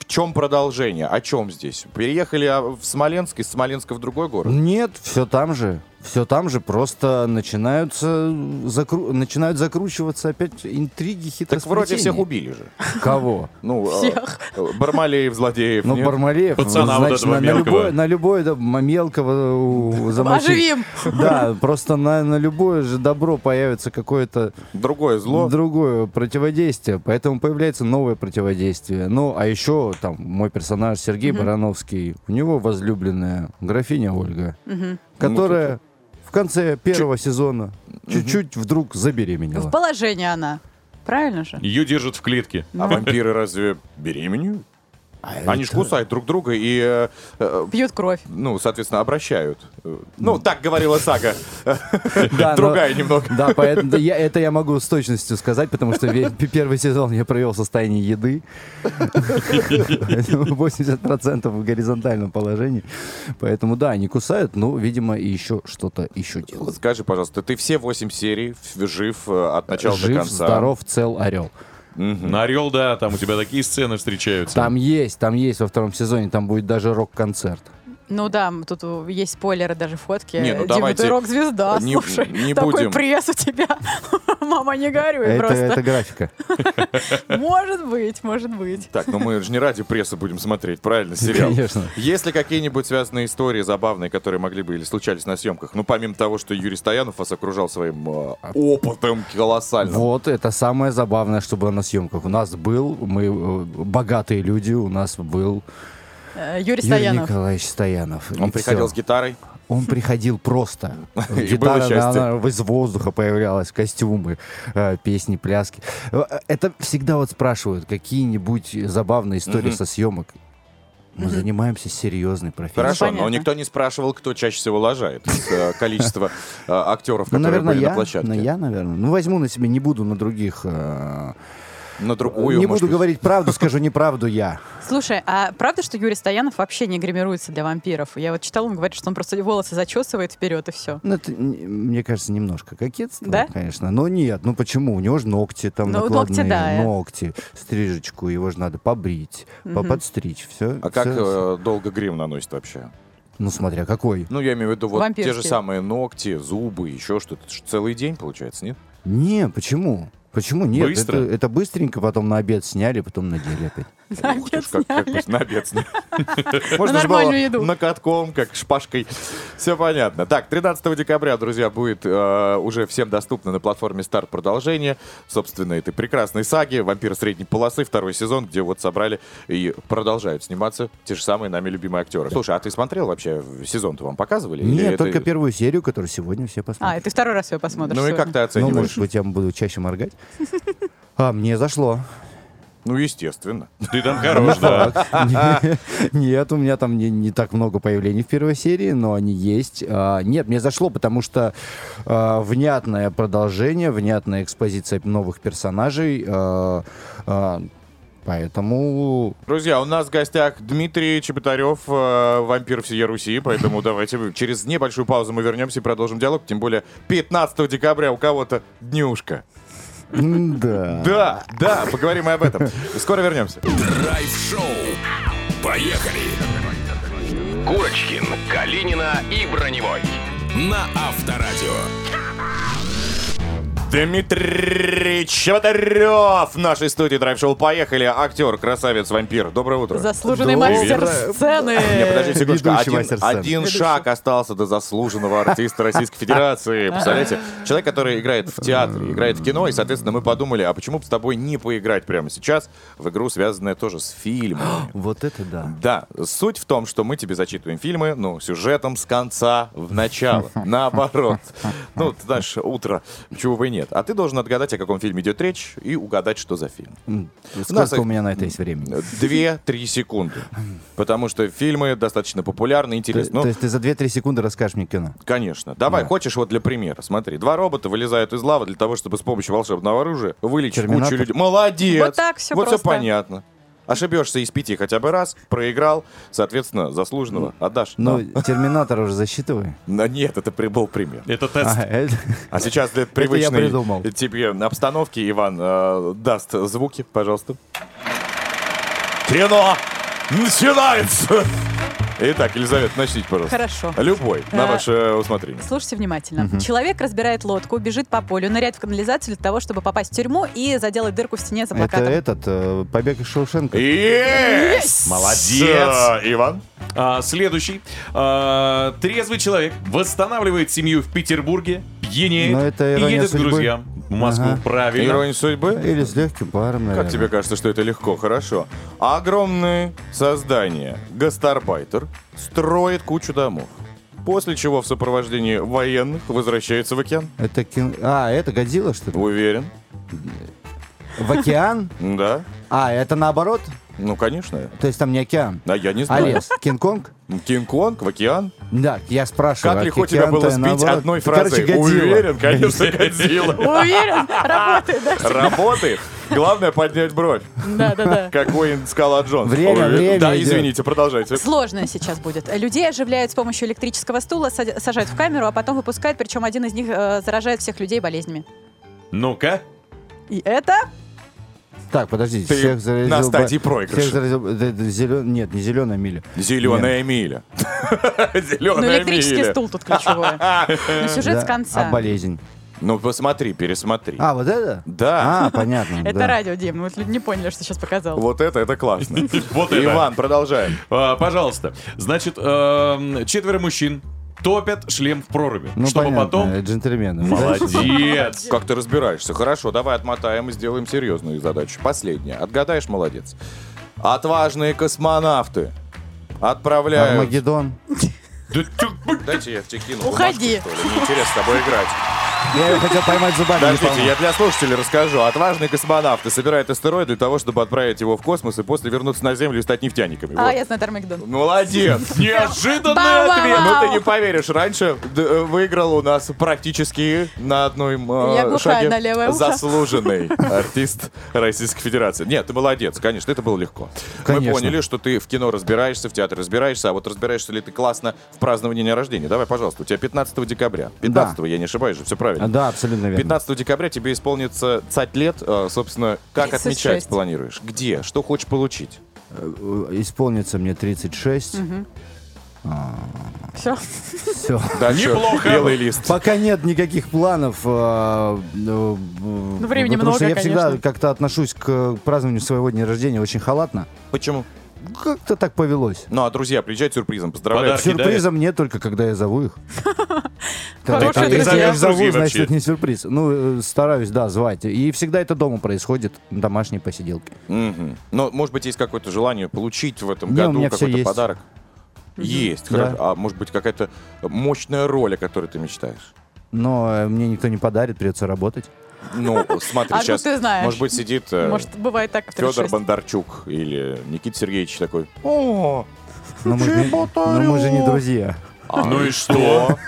Speaker 2: чем продолжение? О чем здесь? Переехали а, в Смоленск, из Смоленска в другой город?
Speaker 11: Нет, все там же. Все там же, просто начинаются закру- начинают закручиваться опять интриги,
Speaker 2: Так вроде всех
Speaker 11: хитросплетения.
Speaker 2: убили же.
Speaker 11: Кого?
Speaker 2: Ну, э,
Speaker 4: Всех.
Speaker 2: э, Бармалеев, Злодеев.
Speaker 11: Ну,
Speaker 2: нет?
Speaker 11: Бармалеев.
Speaker 3: Пацана вот
Speaker 11: значит,
Speaker 3: этого
Speaker 11: на, на
Speaker 3: мелкого.
Speaker 11: любое, на любое да, мелкого замочить.
Speaker 4: Оживим.
Speaker 11: Да, просто на, на любое же добро появится какое-то
Speaker 2: Другое зло.
Speaker 11: другое противодействие, поэтому появляется новое противодействие. Ну, а еще там мой персонаж Сергей Барановский, у него возлюбленная графиня Ольга, которая в конце первого сезона чуть-чуть вдруг
Speaker 4: В
Speaker 11: забеременела.
Speaker 4: положении она. Правильно же?
Speaker 3: Ее держат в клетке.
Speaker 2: А вампиры разве беременеют?
Speaker 11: А
Speaker 2: Они ж
Speaker 11: это-
Speaker 2: кусают друг друга и, э, э,
Speaker 4: Пьют кровь.
Speaker 2: ну, соответственно, обращают. Ну, так говорила Сага. Другая немного.
Speaker 11: Да, поэтому это я могу с точностью сказать, потому что первый сезон я провел в состоянии еды. Поэтому 80% в горизонтальном положении. Поэтому да, они кусают, но, видимо, и еще что-то еще делают.
Speaker 2: Скажи, пожалуйста, ты все восемь серий в- жив э, от начала до
Speaker 11: Жив,
Speaker 2: конца?
Speaker 11: здоров, цел, орел.
Speaker 3: На Орел, да, там у тебя такие сцены встречаются.
Speaker 11: Там есть, там есть во втором сезоне, там будет даже рок-концерт.
Speaker 4: Ну да, тут у- есть спойлеры, даже фотки.
Speaker 2: Не, ну
Speaker 4: Дима,
Speaker 2: давайте
Speaker 4: ты рок-звезда,
Speaker 2: не-
Speaker 4: слушай.
Speaker 2: не
Speaker 4: такой
Speaker 2: будем.
Speaker 4: пресс у тебя. Мама, не горюй
Speaker 11: Это,
Speaker 4: просто.
Speaker 11: это графика.
Speaker 4: Может быть, может быть.
Speaker 2: Так, ну мы же не ради прессы будем смотреть, правильно, сериал?
Speaker 11: Конечно.
Speaker 2: Есть ли какие-нибудь связанные истории забавные, которые могли бы или случались на съемках? Ну, помимо того, что Юрий Стоянов вас окружал своим э, опытом колоссальным.
Speaker 11: Вот, это самое забавное, что было на съемках. У нас был, мы э, богатые люди, у нас был
Speaker 4: Э, Юрий
Speaker 11: Юрий
Speaker 4: Стоянов.
Speaker 11: Николаевич Стоянов.
Speaker 2: Он
Speaker 11: И
Speaker 2: приходил
Speaker 11: всё.
Speaker 2: с гитарой.
Speaker 11: Он приходил просто. Гитара,
Speaker 2: счастье.
Speaker 11: она из воздуха появлялась, костюмы, э, песни, пляски. Э, Это всегда вот спрашивают, какие-нибудь забавные истории
Speaker 2: Мгм.
Speaker 11: со съемок. Мы занимаемся серьезной профессией.
Speaker 2: Хорошо, но
Speaker 4: понятно.
Speaker 2: никто не спрашивал, кто чаще всего лажает э, актеров,
Speaker 11: Ну,
Speaker 2: которые были на площадке.
Speaker 11: Ну, я, наверное. Ну, возьму на себя, не буду на других.
Speaker 2: На другую,
Speaker 11: не
Speaker 2: может
Speaker 11: буду
Speaker 2: быть.
Speaker 11: говорить правду, скажу неправду я.
Speaker 4: Слушай, а правда, что Юрий Стоянов вообще не гримируется для вампиров? Я вот читала, он говорит, что он просто волосы зачесывает вперед и все.
Speaker 11: Ну, это, мне кажется, немножко кокетство,
Speaker 4: Да?
Speaker 11: конечно. Но нет, ну почему? У него же ногти там
Speaker 4: Ну,
Speaker 11: накладные,
Speaker 4: ногти, да,
Speaker 11: ногти, стрижечку, его же надо побрить, по-
Speaker 4: Мгм.
Speaker 11: подстричь, все.
Speaker 2: А как э, долго грим наносит вообще?
Speaker 11: Ну, смотря какой.
Speaker 2: Ну, я имею в виду вот те же
Speaker 4: Вампирский.
Speaker 2: самые ногти, зубы, еще что-то. Целый день, получается, нет?
Speaker 11: Не, почему? Почему нет?
Speaker 3: Быстро?
Speaker 11: Это, это быстренько, потом на обед сняли, потом надели опять.
Speaker 2: Как, как бы на обед сняли.
Speaker 4: На
Speaker 2: Можно же было накатком, как шпажкой. Все понятно. Так, 13 декабря, друзья, будет э, уже всем доступно на платформе Старт продолжение, собственно, этой прекрасной саги «Вампир средней полосы», второй сезон, где вот собрали и продолжают сниматься те же самые нами любимые актеры. Слушай, а ты смотрел вообще сезон-то вам показывали?
Speaker 11: Нет, только первую серию, которую сегодня все
Speaker 4: А,
Speaker 11: посмотрят.
Speaker 4: и ты второй раз ее посмотришь
Speaker 2: Ну и как ты
Speaker 11: ну,
Speaker 2: оцениваешь?
Speaker 11: может быть, я буду чаще моргать. А, мне зашло.
Speaker 2: Ну, естественно.
Speaker 3: Ты там хорош, да.
Speaker 11: Нет, у меня там не, не так много появлений в первой серии, но они есть. А, нет, мне зашло, потому что а, внятное продолжение, внятная экспозиция новых персонажей. а, поэтому
Speaker 2: Друзья, у нас в гостях Дмитрий Чеботарев, э, вампир всей Руси, поэтому давайте через небольшую паузу мы вернемся и продолжим диалог, тем более 15 декабря у кого-то днюшка.
Speaker 11: Да.
Speaker 2: Да, да, поговорим и об этом. Скоро вернемся.
Speaker 1: Драйв-шоу. Поехали.
Speaker 12: Курочкин, Калинина и Броневой.
Speaker 1: На Авторадио.
Speaker 2: Дмитрий Чеботарев в нашей студии драйв-шоу. Поехали. Актер, красавец, вампир. Доброе утро.
Speaker 4: Заслуженный
Speaker 11: Доброе.
Speaker 4: мастер сцены.
Speaker 2: Не, подожди секундочку. Один, один шаг остался до заслуженного артиста Российской Федерации. Представляете? Человек, который играет в театре, играет в кино, и, соответственно, мы подумали, а почему бы с тобой не поиграть прямо сейчас в игру, связанную тоже с фильмом?
Speaker 11: Вот это да.
Speaker 2: Да, суть в том, что мы тебе зачитываем фильмы, ну, сюжетом с конца в начало. Наоборот. Ну, ты знаешь, утро, чего бы и нет. А ты должен отгадать, о каком фильме идет речь, и угадать, что за фильм.
Speaker 11: М,
Speaker 2: У нас
Speaker 11: Сколько
Speaker 2: их-
Speaker 11: у меня на это есть времени?
Speaker 2: Две-три секунды. Потому что фильмы достаточно популярны,
Speaker 11: То,
Speaker 2: интересны.
Speaker 11: то
Speaker 2: Ну,
Speaker 11: есть ты за 2-3 секунды расскажешь мне кино?
Speaker 2: конечно. Давай,
Speaker 11: Да.
Speaker 2: хочешь вот для примера. Смотри, два робота вылезают из лавы для того, чтобы с помощью волшебного оружия вылечить
Speaker 11: Терминатор?
Speaker 2: кучу людей. Молодец!
Speaker 4: Вот так всё
Speaker 2: Вот все
Speaker 4: просто.
Speaker 2: понятно. Ошибешься из пяти хотя бы раз, проиграл, соответственно, заслуженного отдашь.
Speaker 11: Ну,
Speaker 2: Но-
Speaker 11: терминатор уже засчитывай.
Speaker 2: Но нет, это был пример.
Speaker 3: Это тест.
Speaker 11: А, это-
Speaker 2: А сейчас для
Speaker 11: я
Speaker 2: привычной
Speaker 11: придумал.
Speaker 2: тебе обстановки Иван э, даст звуки, пожалуйста. Кино начинается! Итак, Елизавета, начните, пожалуйста.
Speaker 4: Хорошо.
Speaker 2: Любой, на
Speaker 4: Э,
Speaker 2: ваше усмотрение.
Speaker 4: Слушайте внимательно. Человек разбирает лодку, бежит по полю, ныряет в канализацию для того, чтобы попасть в тюрьму и заделать дырку в стене за
Speaker 11: Это
Speaker 4: плакатом.
Speaker 11: этот, э, побег из Шоушенка.
Speaker 3: Молодец!
Speaker 2: Иван?
Speaker 3: А, следующий. А, трезвый человек восстанавливает семью в Петербурге, пьянеет
Speaker 11: Но это
Speaker 3: и едет к
Speaker 11: судьбы.
Speaker 3: друзьям в Москву.
Speaker 11: Ага.
Speaker 3: Правильно.
Speaker 2: Ирония судьбы?
Speaker 11: Или с легким паром, наверное.
Speaker 2: Как тебе кажется, что это легко? Хорошо. Огромное создание, гастарбайтер, строит кучу домов. После чего в сопровождении военных возвращается в океан.
Speaker 11: Это кин... А, это Годзилла, что ли?
Speaker 2: Уверен?
Speaker 11: В океан?
Speaker 2: Да.
Speaker 11: А, это наоборот?
Speaker 2: Ну, конечно.
Speaker 11: То есть там не океан,
Speaker 2: А я не
Speaker 11: а
Speaker 2: знаю.
Speaker 11: лес. Кинг-Конг?
Speaker 2: Кинг-Конг в океан?
Speaker 11: Да, я спрашиваю.
Speaker 2: Как
Speaker 11: а
Speaker 2: легко тебя
Speaker 11: океан-то
Speaker 2: было сбить одной фразой? Уверен, конечно, Годзилла.
Speaker 4: Уверен? Работает, да?
Speaker 2: Работает. Главное поднять бровь.
Speaker 4: Да, да, да.
Speaker 2: Как Уэйн Скала Джонс.
Speaker 11: Время,
Speaker 2: Уверен.
Speaker 11: время
Speaker 2: Да,
Speaker 11: идет.
Speaker 2: извините, продолжайте.
Speaker 4: Сложное сейчас будет. Людей оживляют с помощью электрического стула, сажают в камеру, а потом выпускают, причем один из них э, заражает всех людей болезнями.
Speaker 3: Ну-ка.
Speaker 4: И это
Speaker 11: Так, подождите,
Speaker 2: Ты
Speaker 11: всех заразил...
Speaker 2: на стадии проигрыша.
Speaker 11: Всех заразил... зелё- Нет, не зеленая миля.
Speaker 2: Зеленая миля.
Speaker 4: Ну,
Speaker 2: Зеленая
Speaker 4: электрический
Speaker 2: миля.
Speaker 4: стул тут ключевой. Ну, сюжет
Speaker 11: Да,
Speaker 4: с конца.
Speaker 11: А болезнь?
Speaker 2: Ну, посмотри, пересмотри.
Speaker 11: А, вот это?
Speaker 2: Да.
Speaker 11: А, понятно.
Speaker 4: Это
Speaker 11: да.
Speaker 4: радио, Дим. Ну, вот люди не поняли, что сейчас показал.
Speaker 2: Вот это, это классно.
Speaker 3: Вот это.
Speaker 2: Иван, продолжаем.
Speaker 3: А, Пожалуйста. Значит, эм, четверо мужчин топят шлем в проруби.
Speaker 11: Ну,
Speaker 3: чтобы
Speaker 11: понятно,
Speaker 3: потом...
Speaker 11: э, джентльмены.
Speaker 3: Молодец.
Speaker 2: Как ты разбираешься? Хорошо, давай отмотаем и сделаем серьезную задачу. Последняя. Отгадаешь, молодец. Отважные космонавты отправляют...
Speaker 11: Армагеддон.
Speaker 3: Да
Speaker 2: Дайте я тебе кину
Speaker 4: Уходи.
Speaker 2: бумажку, что ли. Мне интересно с тобой играть.
Speaker 11: Я ее хотел поймать зубами.
Speaker 2: Подождите, я для слушателей расскажу. Отважные космонавты собирают астероид для того, чтобы отправить его в космос и после вернуться на Землю и стать нефтяниками.
Speaker 4: А, я знаю, Армагеддон.
Speaker 2: Молодец!
Speaker 3: Неожиданный ответ.
Speaker 2: Ну ты не поверишь, раньше э, выиграл у нас практически на одной э, шаге заслуженный артист Российской Федерации. Нет, ты молодец, конечно, это было легко. Мы поняли, что ты в кино разбираешься, в театре разбираешься, а вот разбираешься ли ты классно в праздновании дня рождения. Давай, пожалуйста, у тебя 15 декабря. 15 я не ошибаюсь же, все правильно.
Speaker 11: А, Да, абсолютно верно.
Speaker 2: 15 декабря тебе исполнится цать лет. Э, Собственно, как
Speaker 4: 36.
Speaker 2: отмечать планируешь? Где? Что хочешь получить?
Speaker 11: Э, Исполнится мне 36.
Speaker 4: Все.
Speaker 11: Все.
Speaker 2: Дальше
Speaker 3: Неплохо.
Speaker 2: белый лист.
Speaker 11: Пока нет никаких планов. э, ну,
Speaker 4: времени
Speaker 11: потому что
Speaker 4: много,
Speaker 11: я всегда как-то отношусь к празднованию своего дня рождения очень халатно.
Speaker 2: Почему?
Speaker 11: Как-то так повелось.
Speaker 2: Ну, а друзья приезжают сюрпризом, поздравляют.
Speaker 3: Подарки
Speaker 11: Сюрприза мне только, когда я зову их. Когда я их зову, значит,
Speaker 3: вообще.
Speaker 11: это не сюрприз. Ну, э, стараюсь, да, звать. И всегда это дома происходит, домашние посиделки.
Speaker 2: Но, может быть, есть какое-то желание получить в этом году какой-то подарок? Есть.
Speaker 11: Да.
Speaker 2: хорошо. А может быть, какая-то мощная роль, о которой ты мечтаешь?
Speaker 11: Но э, мне никто не подарит, придется работать.
Speaker 2: Ну, смотри,
Speaker 4: А ну
Speaker 2: сейчас,
Speaker 4: ты знаешь.
Speaker 2: может быть, сидит э,
Speaker 4: Может, бывает так
Speaker 2: Федор
Speaker 4: 36.
Speaker 2: Бондарчук или Никита Сергеевич такой. О,
Speaker 11: Но мы, же не, но мы же не друзья.
Speaker 2: а
Speaker 3: Ну и что?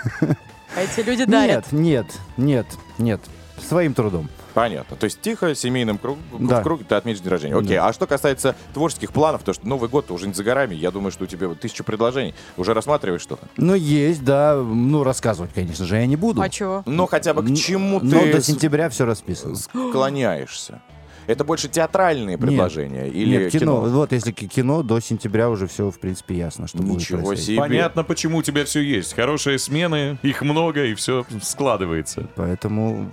Speaker 4: А эти люди дарят.
Speaker 11: Нет, нет, нет, нет. Своим трудом.
Speaker 2: Понятно. То есть тихо, семейным круг,
Speaker 11: Да.
Speaker 2: в круге ты отметишь день рождения. Окей,
Speaker 11: Да.
Speaker 2: а что касается творческих планов, то что Новый год уже не за горами, я думаю, что у тебя вот тысяча предложений. Уже рассматриваешь что-то?
Speaker 11: Ну, есть, да. Ну, рассказывать, конечно же, я не буду.
Speaker 4: А чего?
Speaker 2: Ну, хотя бы к чему
Speaker 11: Но
Speaker 2: ты
Speaker 11: до
Speaker 2: с-
Speaker 11: сентября все расписано.
Speaker 2: склоняешься? Это больше театральные предложения или
Speaker 11: Нет, кино. Вот если ки- кино, до сентября уже все, в принципе, ясно, что будет
Speaker 2: Ничего
Speaker 11: происходить.
Speaker 2: себе.
Speaker 3: Понятно, почему у тебя все есть. Хорошие смены, их много, и все складывается.
Speaker 11: Поэтому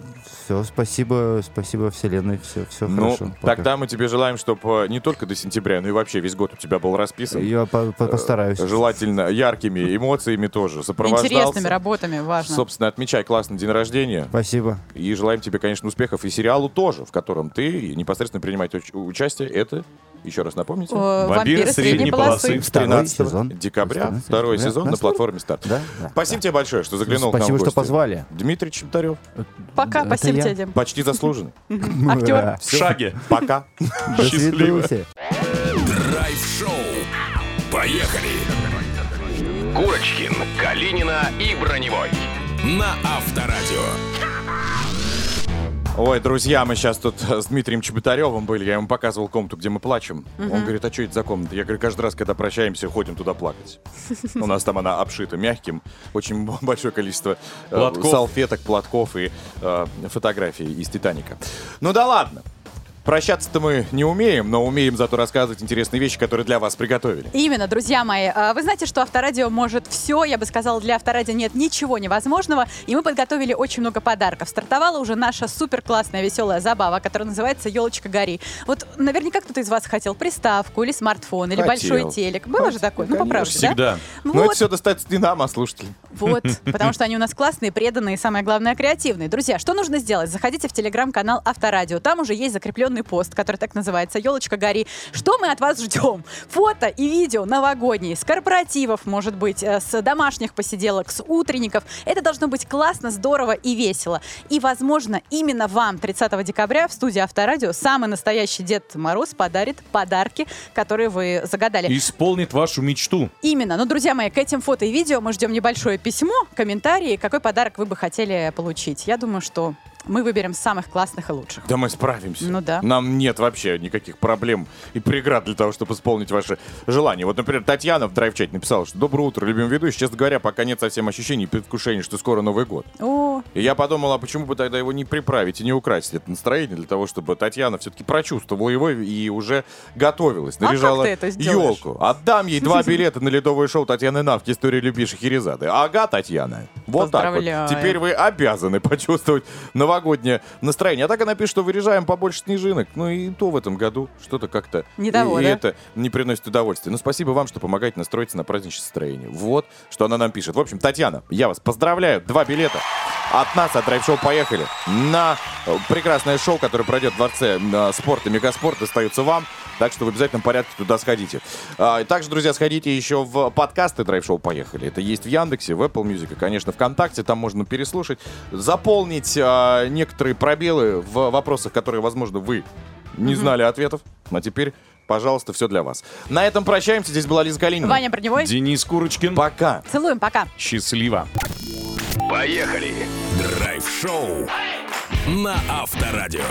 Speaker 11: все, спасибо, спасибо вселенной, все, все
Speaker 2: Ну,
Speaker 11: хорошо. пока.
Speaker 2: тогда мы тебе желаем, чтобы не только до сентября, но и вообще весь год у тебя был расписан.
Speaker 11: Я по- по- постараюсь.
Speaker 2: Желательно яркими эмоциями тоже сопровождался.
Speaker 4: Интересными работами, важно.
Speaker 2: Собственно, отмечай классный день рождения.
Speaker 11: Спасибо.
Speaker 2: И желаем тебе, конечно, успехов и сериалу тоже, в котором ты непосредственно принимаешь уч- участие. Это, еще раз напомните,
Speaker 4: О, Вампиры средней полосы.
Speaker 2: с
Speaker 11: Второй
Speaker 2: 13
Speaker 11: сезон.
Speaker 2: декабря,
Speaker 11: 14
Speaker 2: второй
Speaker 11: декабря.
Speaker 2: сезон
Speaker 11: На
Speaker 2: платформе «Старт».
Speaker 11: Да, да,
Speaker 2: Спасибо тебе большое, что заглянул к нам
Speaker 11: Спасибо, что позвали.
Speaker 2: Дмитрий Чеботарев,
Speaker 4: Пока,
Speaker 11: Это
Speaker 4: спасибо
Speaker 11: я.
Speaker 4: тебе, Дим.
Speaker 2: почти заслуженный.
Speaker 4: Актер.
Speaker 3: В шаге.
Speaker 2: Пока.
Speaker 3: Счастливо.
Speaker 12: Драйв-шоу. Поехали!
Speaker 1: Курочкин, Калинина и Броневой.
Speaker 12: На Авторадио.
Speaker 2: Ой, друзья, мы сейчас тут с Дмитрием Чеботаревым были, я ему показывал комнату, где мы плачем. Он говорит, а что это за комната? Я говорю, каждый раз, когда прощаемся, ходим туда плакать. У нас там она обшита мягким, очень большое количество э,
Speaker 3: Платков.
Speaker 2: салфеток, платков и э, фотографий из «Титаника». Ну да ладно. Прощаться-то мы не умеем, но умеем зато рассказывать интересные вещи, которые для вас приготовили.
Speaker 4: Именно, друзья мои. А, Вы знаете, что Авторадио может все. Я бы сказала, для Авторадио нет ничего невозможного. И мы подготовили очень много подарков. Стартовала уже наша супер классная веселая забава, которая называется «Елочка гори». Вот наверняка кто-то из вас хотел приставку или смартфон, или
Speaker 2: Хотел.
Speaker 4: большой телек. Было же такое? Ну, поправьте, да?
Speaker 3: Всегда.
Speaker 2: Но
Speaker 4: Вот.
Speaker 2: это все достается не нам, а слушателям.
Speaker 4: Вот, потому что они у нас классные, преданные и, самое главное, креативные. Друзья, что нужно сделать? Заходите в телеграм-канал Авторадио. Там уже есть закрепленный пост, который так называется «Елочка гори». Что мы от вас ждем? Фото и видео новогодние, с корпоративов, может быть, э, с домашних посиделок, с утренников. Это должно быть классно, здорово и весело. И, возможно, именно вам 30 декабря в студии Авторадио самый настоящий Дед Мороз подарит подарки, которые вы загадали.
Speaker 3: Исполнит вашу мечту.
Speaker 4: Именно. Ну, друзья мои, к этим фото и видео мы ждем небольшое письмо, комментарии, какой подарок вы бы хотели получить. Я думаю, что мы выберем самых классных и лучших.
Speaker 2: Да мы справимся.
Speaker 4: Ну да.
Speaker 2: Нам нет вообще никаких проблем и преград для того, чтобы исполнить ваши желания. Вот, например, Татьяна в драйв-чате написала, что «Доброе утро, любимый ведущий. Честно говоря, пока нет совсем ощущений и предвкушений, что скоро Новый год».
Speaker 4: О,
Speaker 2: И я подумал, а почему бы тогда его не приправить и не украсить это настроение для того, чтобы Татьяна все-таки прочувствовала его и уже готовилась,
Speaker 4: А
Speaker 2: наряжала
Speaker 4: сделаешь?
Speaker 2: елку. Отдам ей два билета на ледовое шоу Татьяны Навки «История любви Шахерезады». Ага, Татьяна. Вот так вот. Теперь вы обязаны почувствовать новогоднее настроение. А так она пишет, что выряжаем побольше снежинок. Ну и то в этом году что-то как-то...
Speaker 4: Не того,
Speaker 2: и, и
Speaker 4: да?
Speaker 2: это не приносит удовольствия. Ну спасибо вам, что помогаете настроиться на праздничное настроение. Вот, что она нам пишет. В общем, Татьяна, я вас поздравляю. Два билета от нас, от Драйв-шоу «Поехали» на э, прекрасное шоу, которое пройдет в Дворце э, спорта Мегаспорт, достается вам. Так что в обязательном порядке туда сходите. А, и также, друзья, сходите еще в подкасты Драйв-шоу «Поехали». Это есть в Яндексе, в Apple Music и, конечно, ВКонтакте. Там можно переслушать, заполнить а, некоторые пробелы в вопросах, которые, возможно, вы не знали ответов. А теперь, пожалуйста, все для вас. На этом прощаемся. Здесь была Лиза Калинина.
Speaker 4: Ваня Броневой.
Speaker 3: Денис Курочкин.
Speaker 2: Пока.
Speaker 4: Целуем, пока.
Speaker 3: Счастливо.
Speaker 12: Поехали! Драйв-шоу на Авторадио.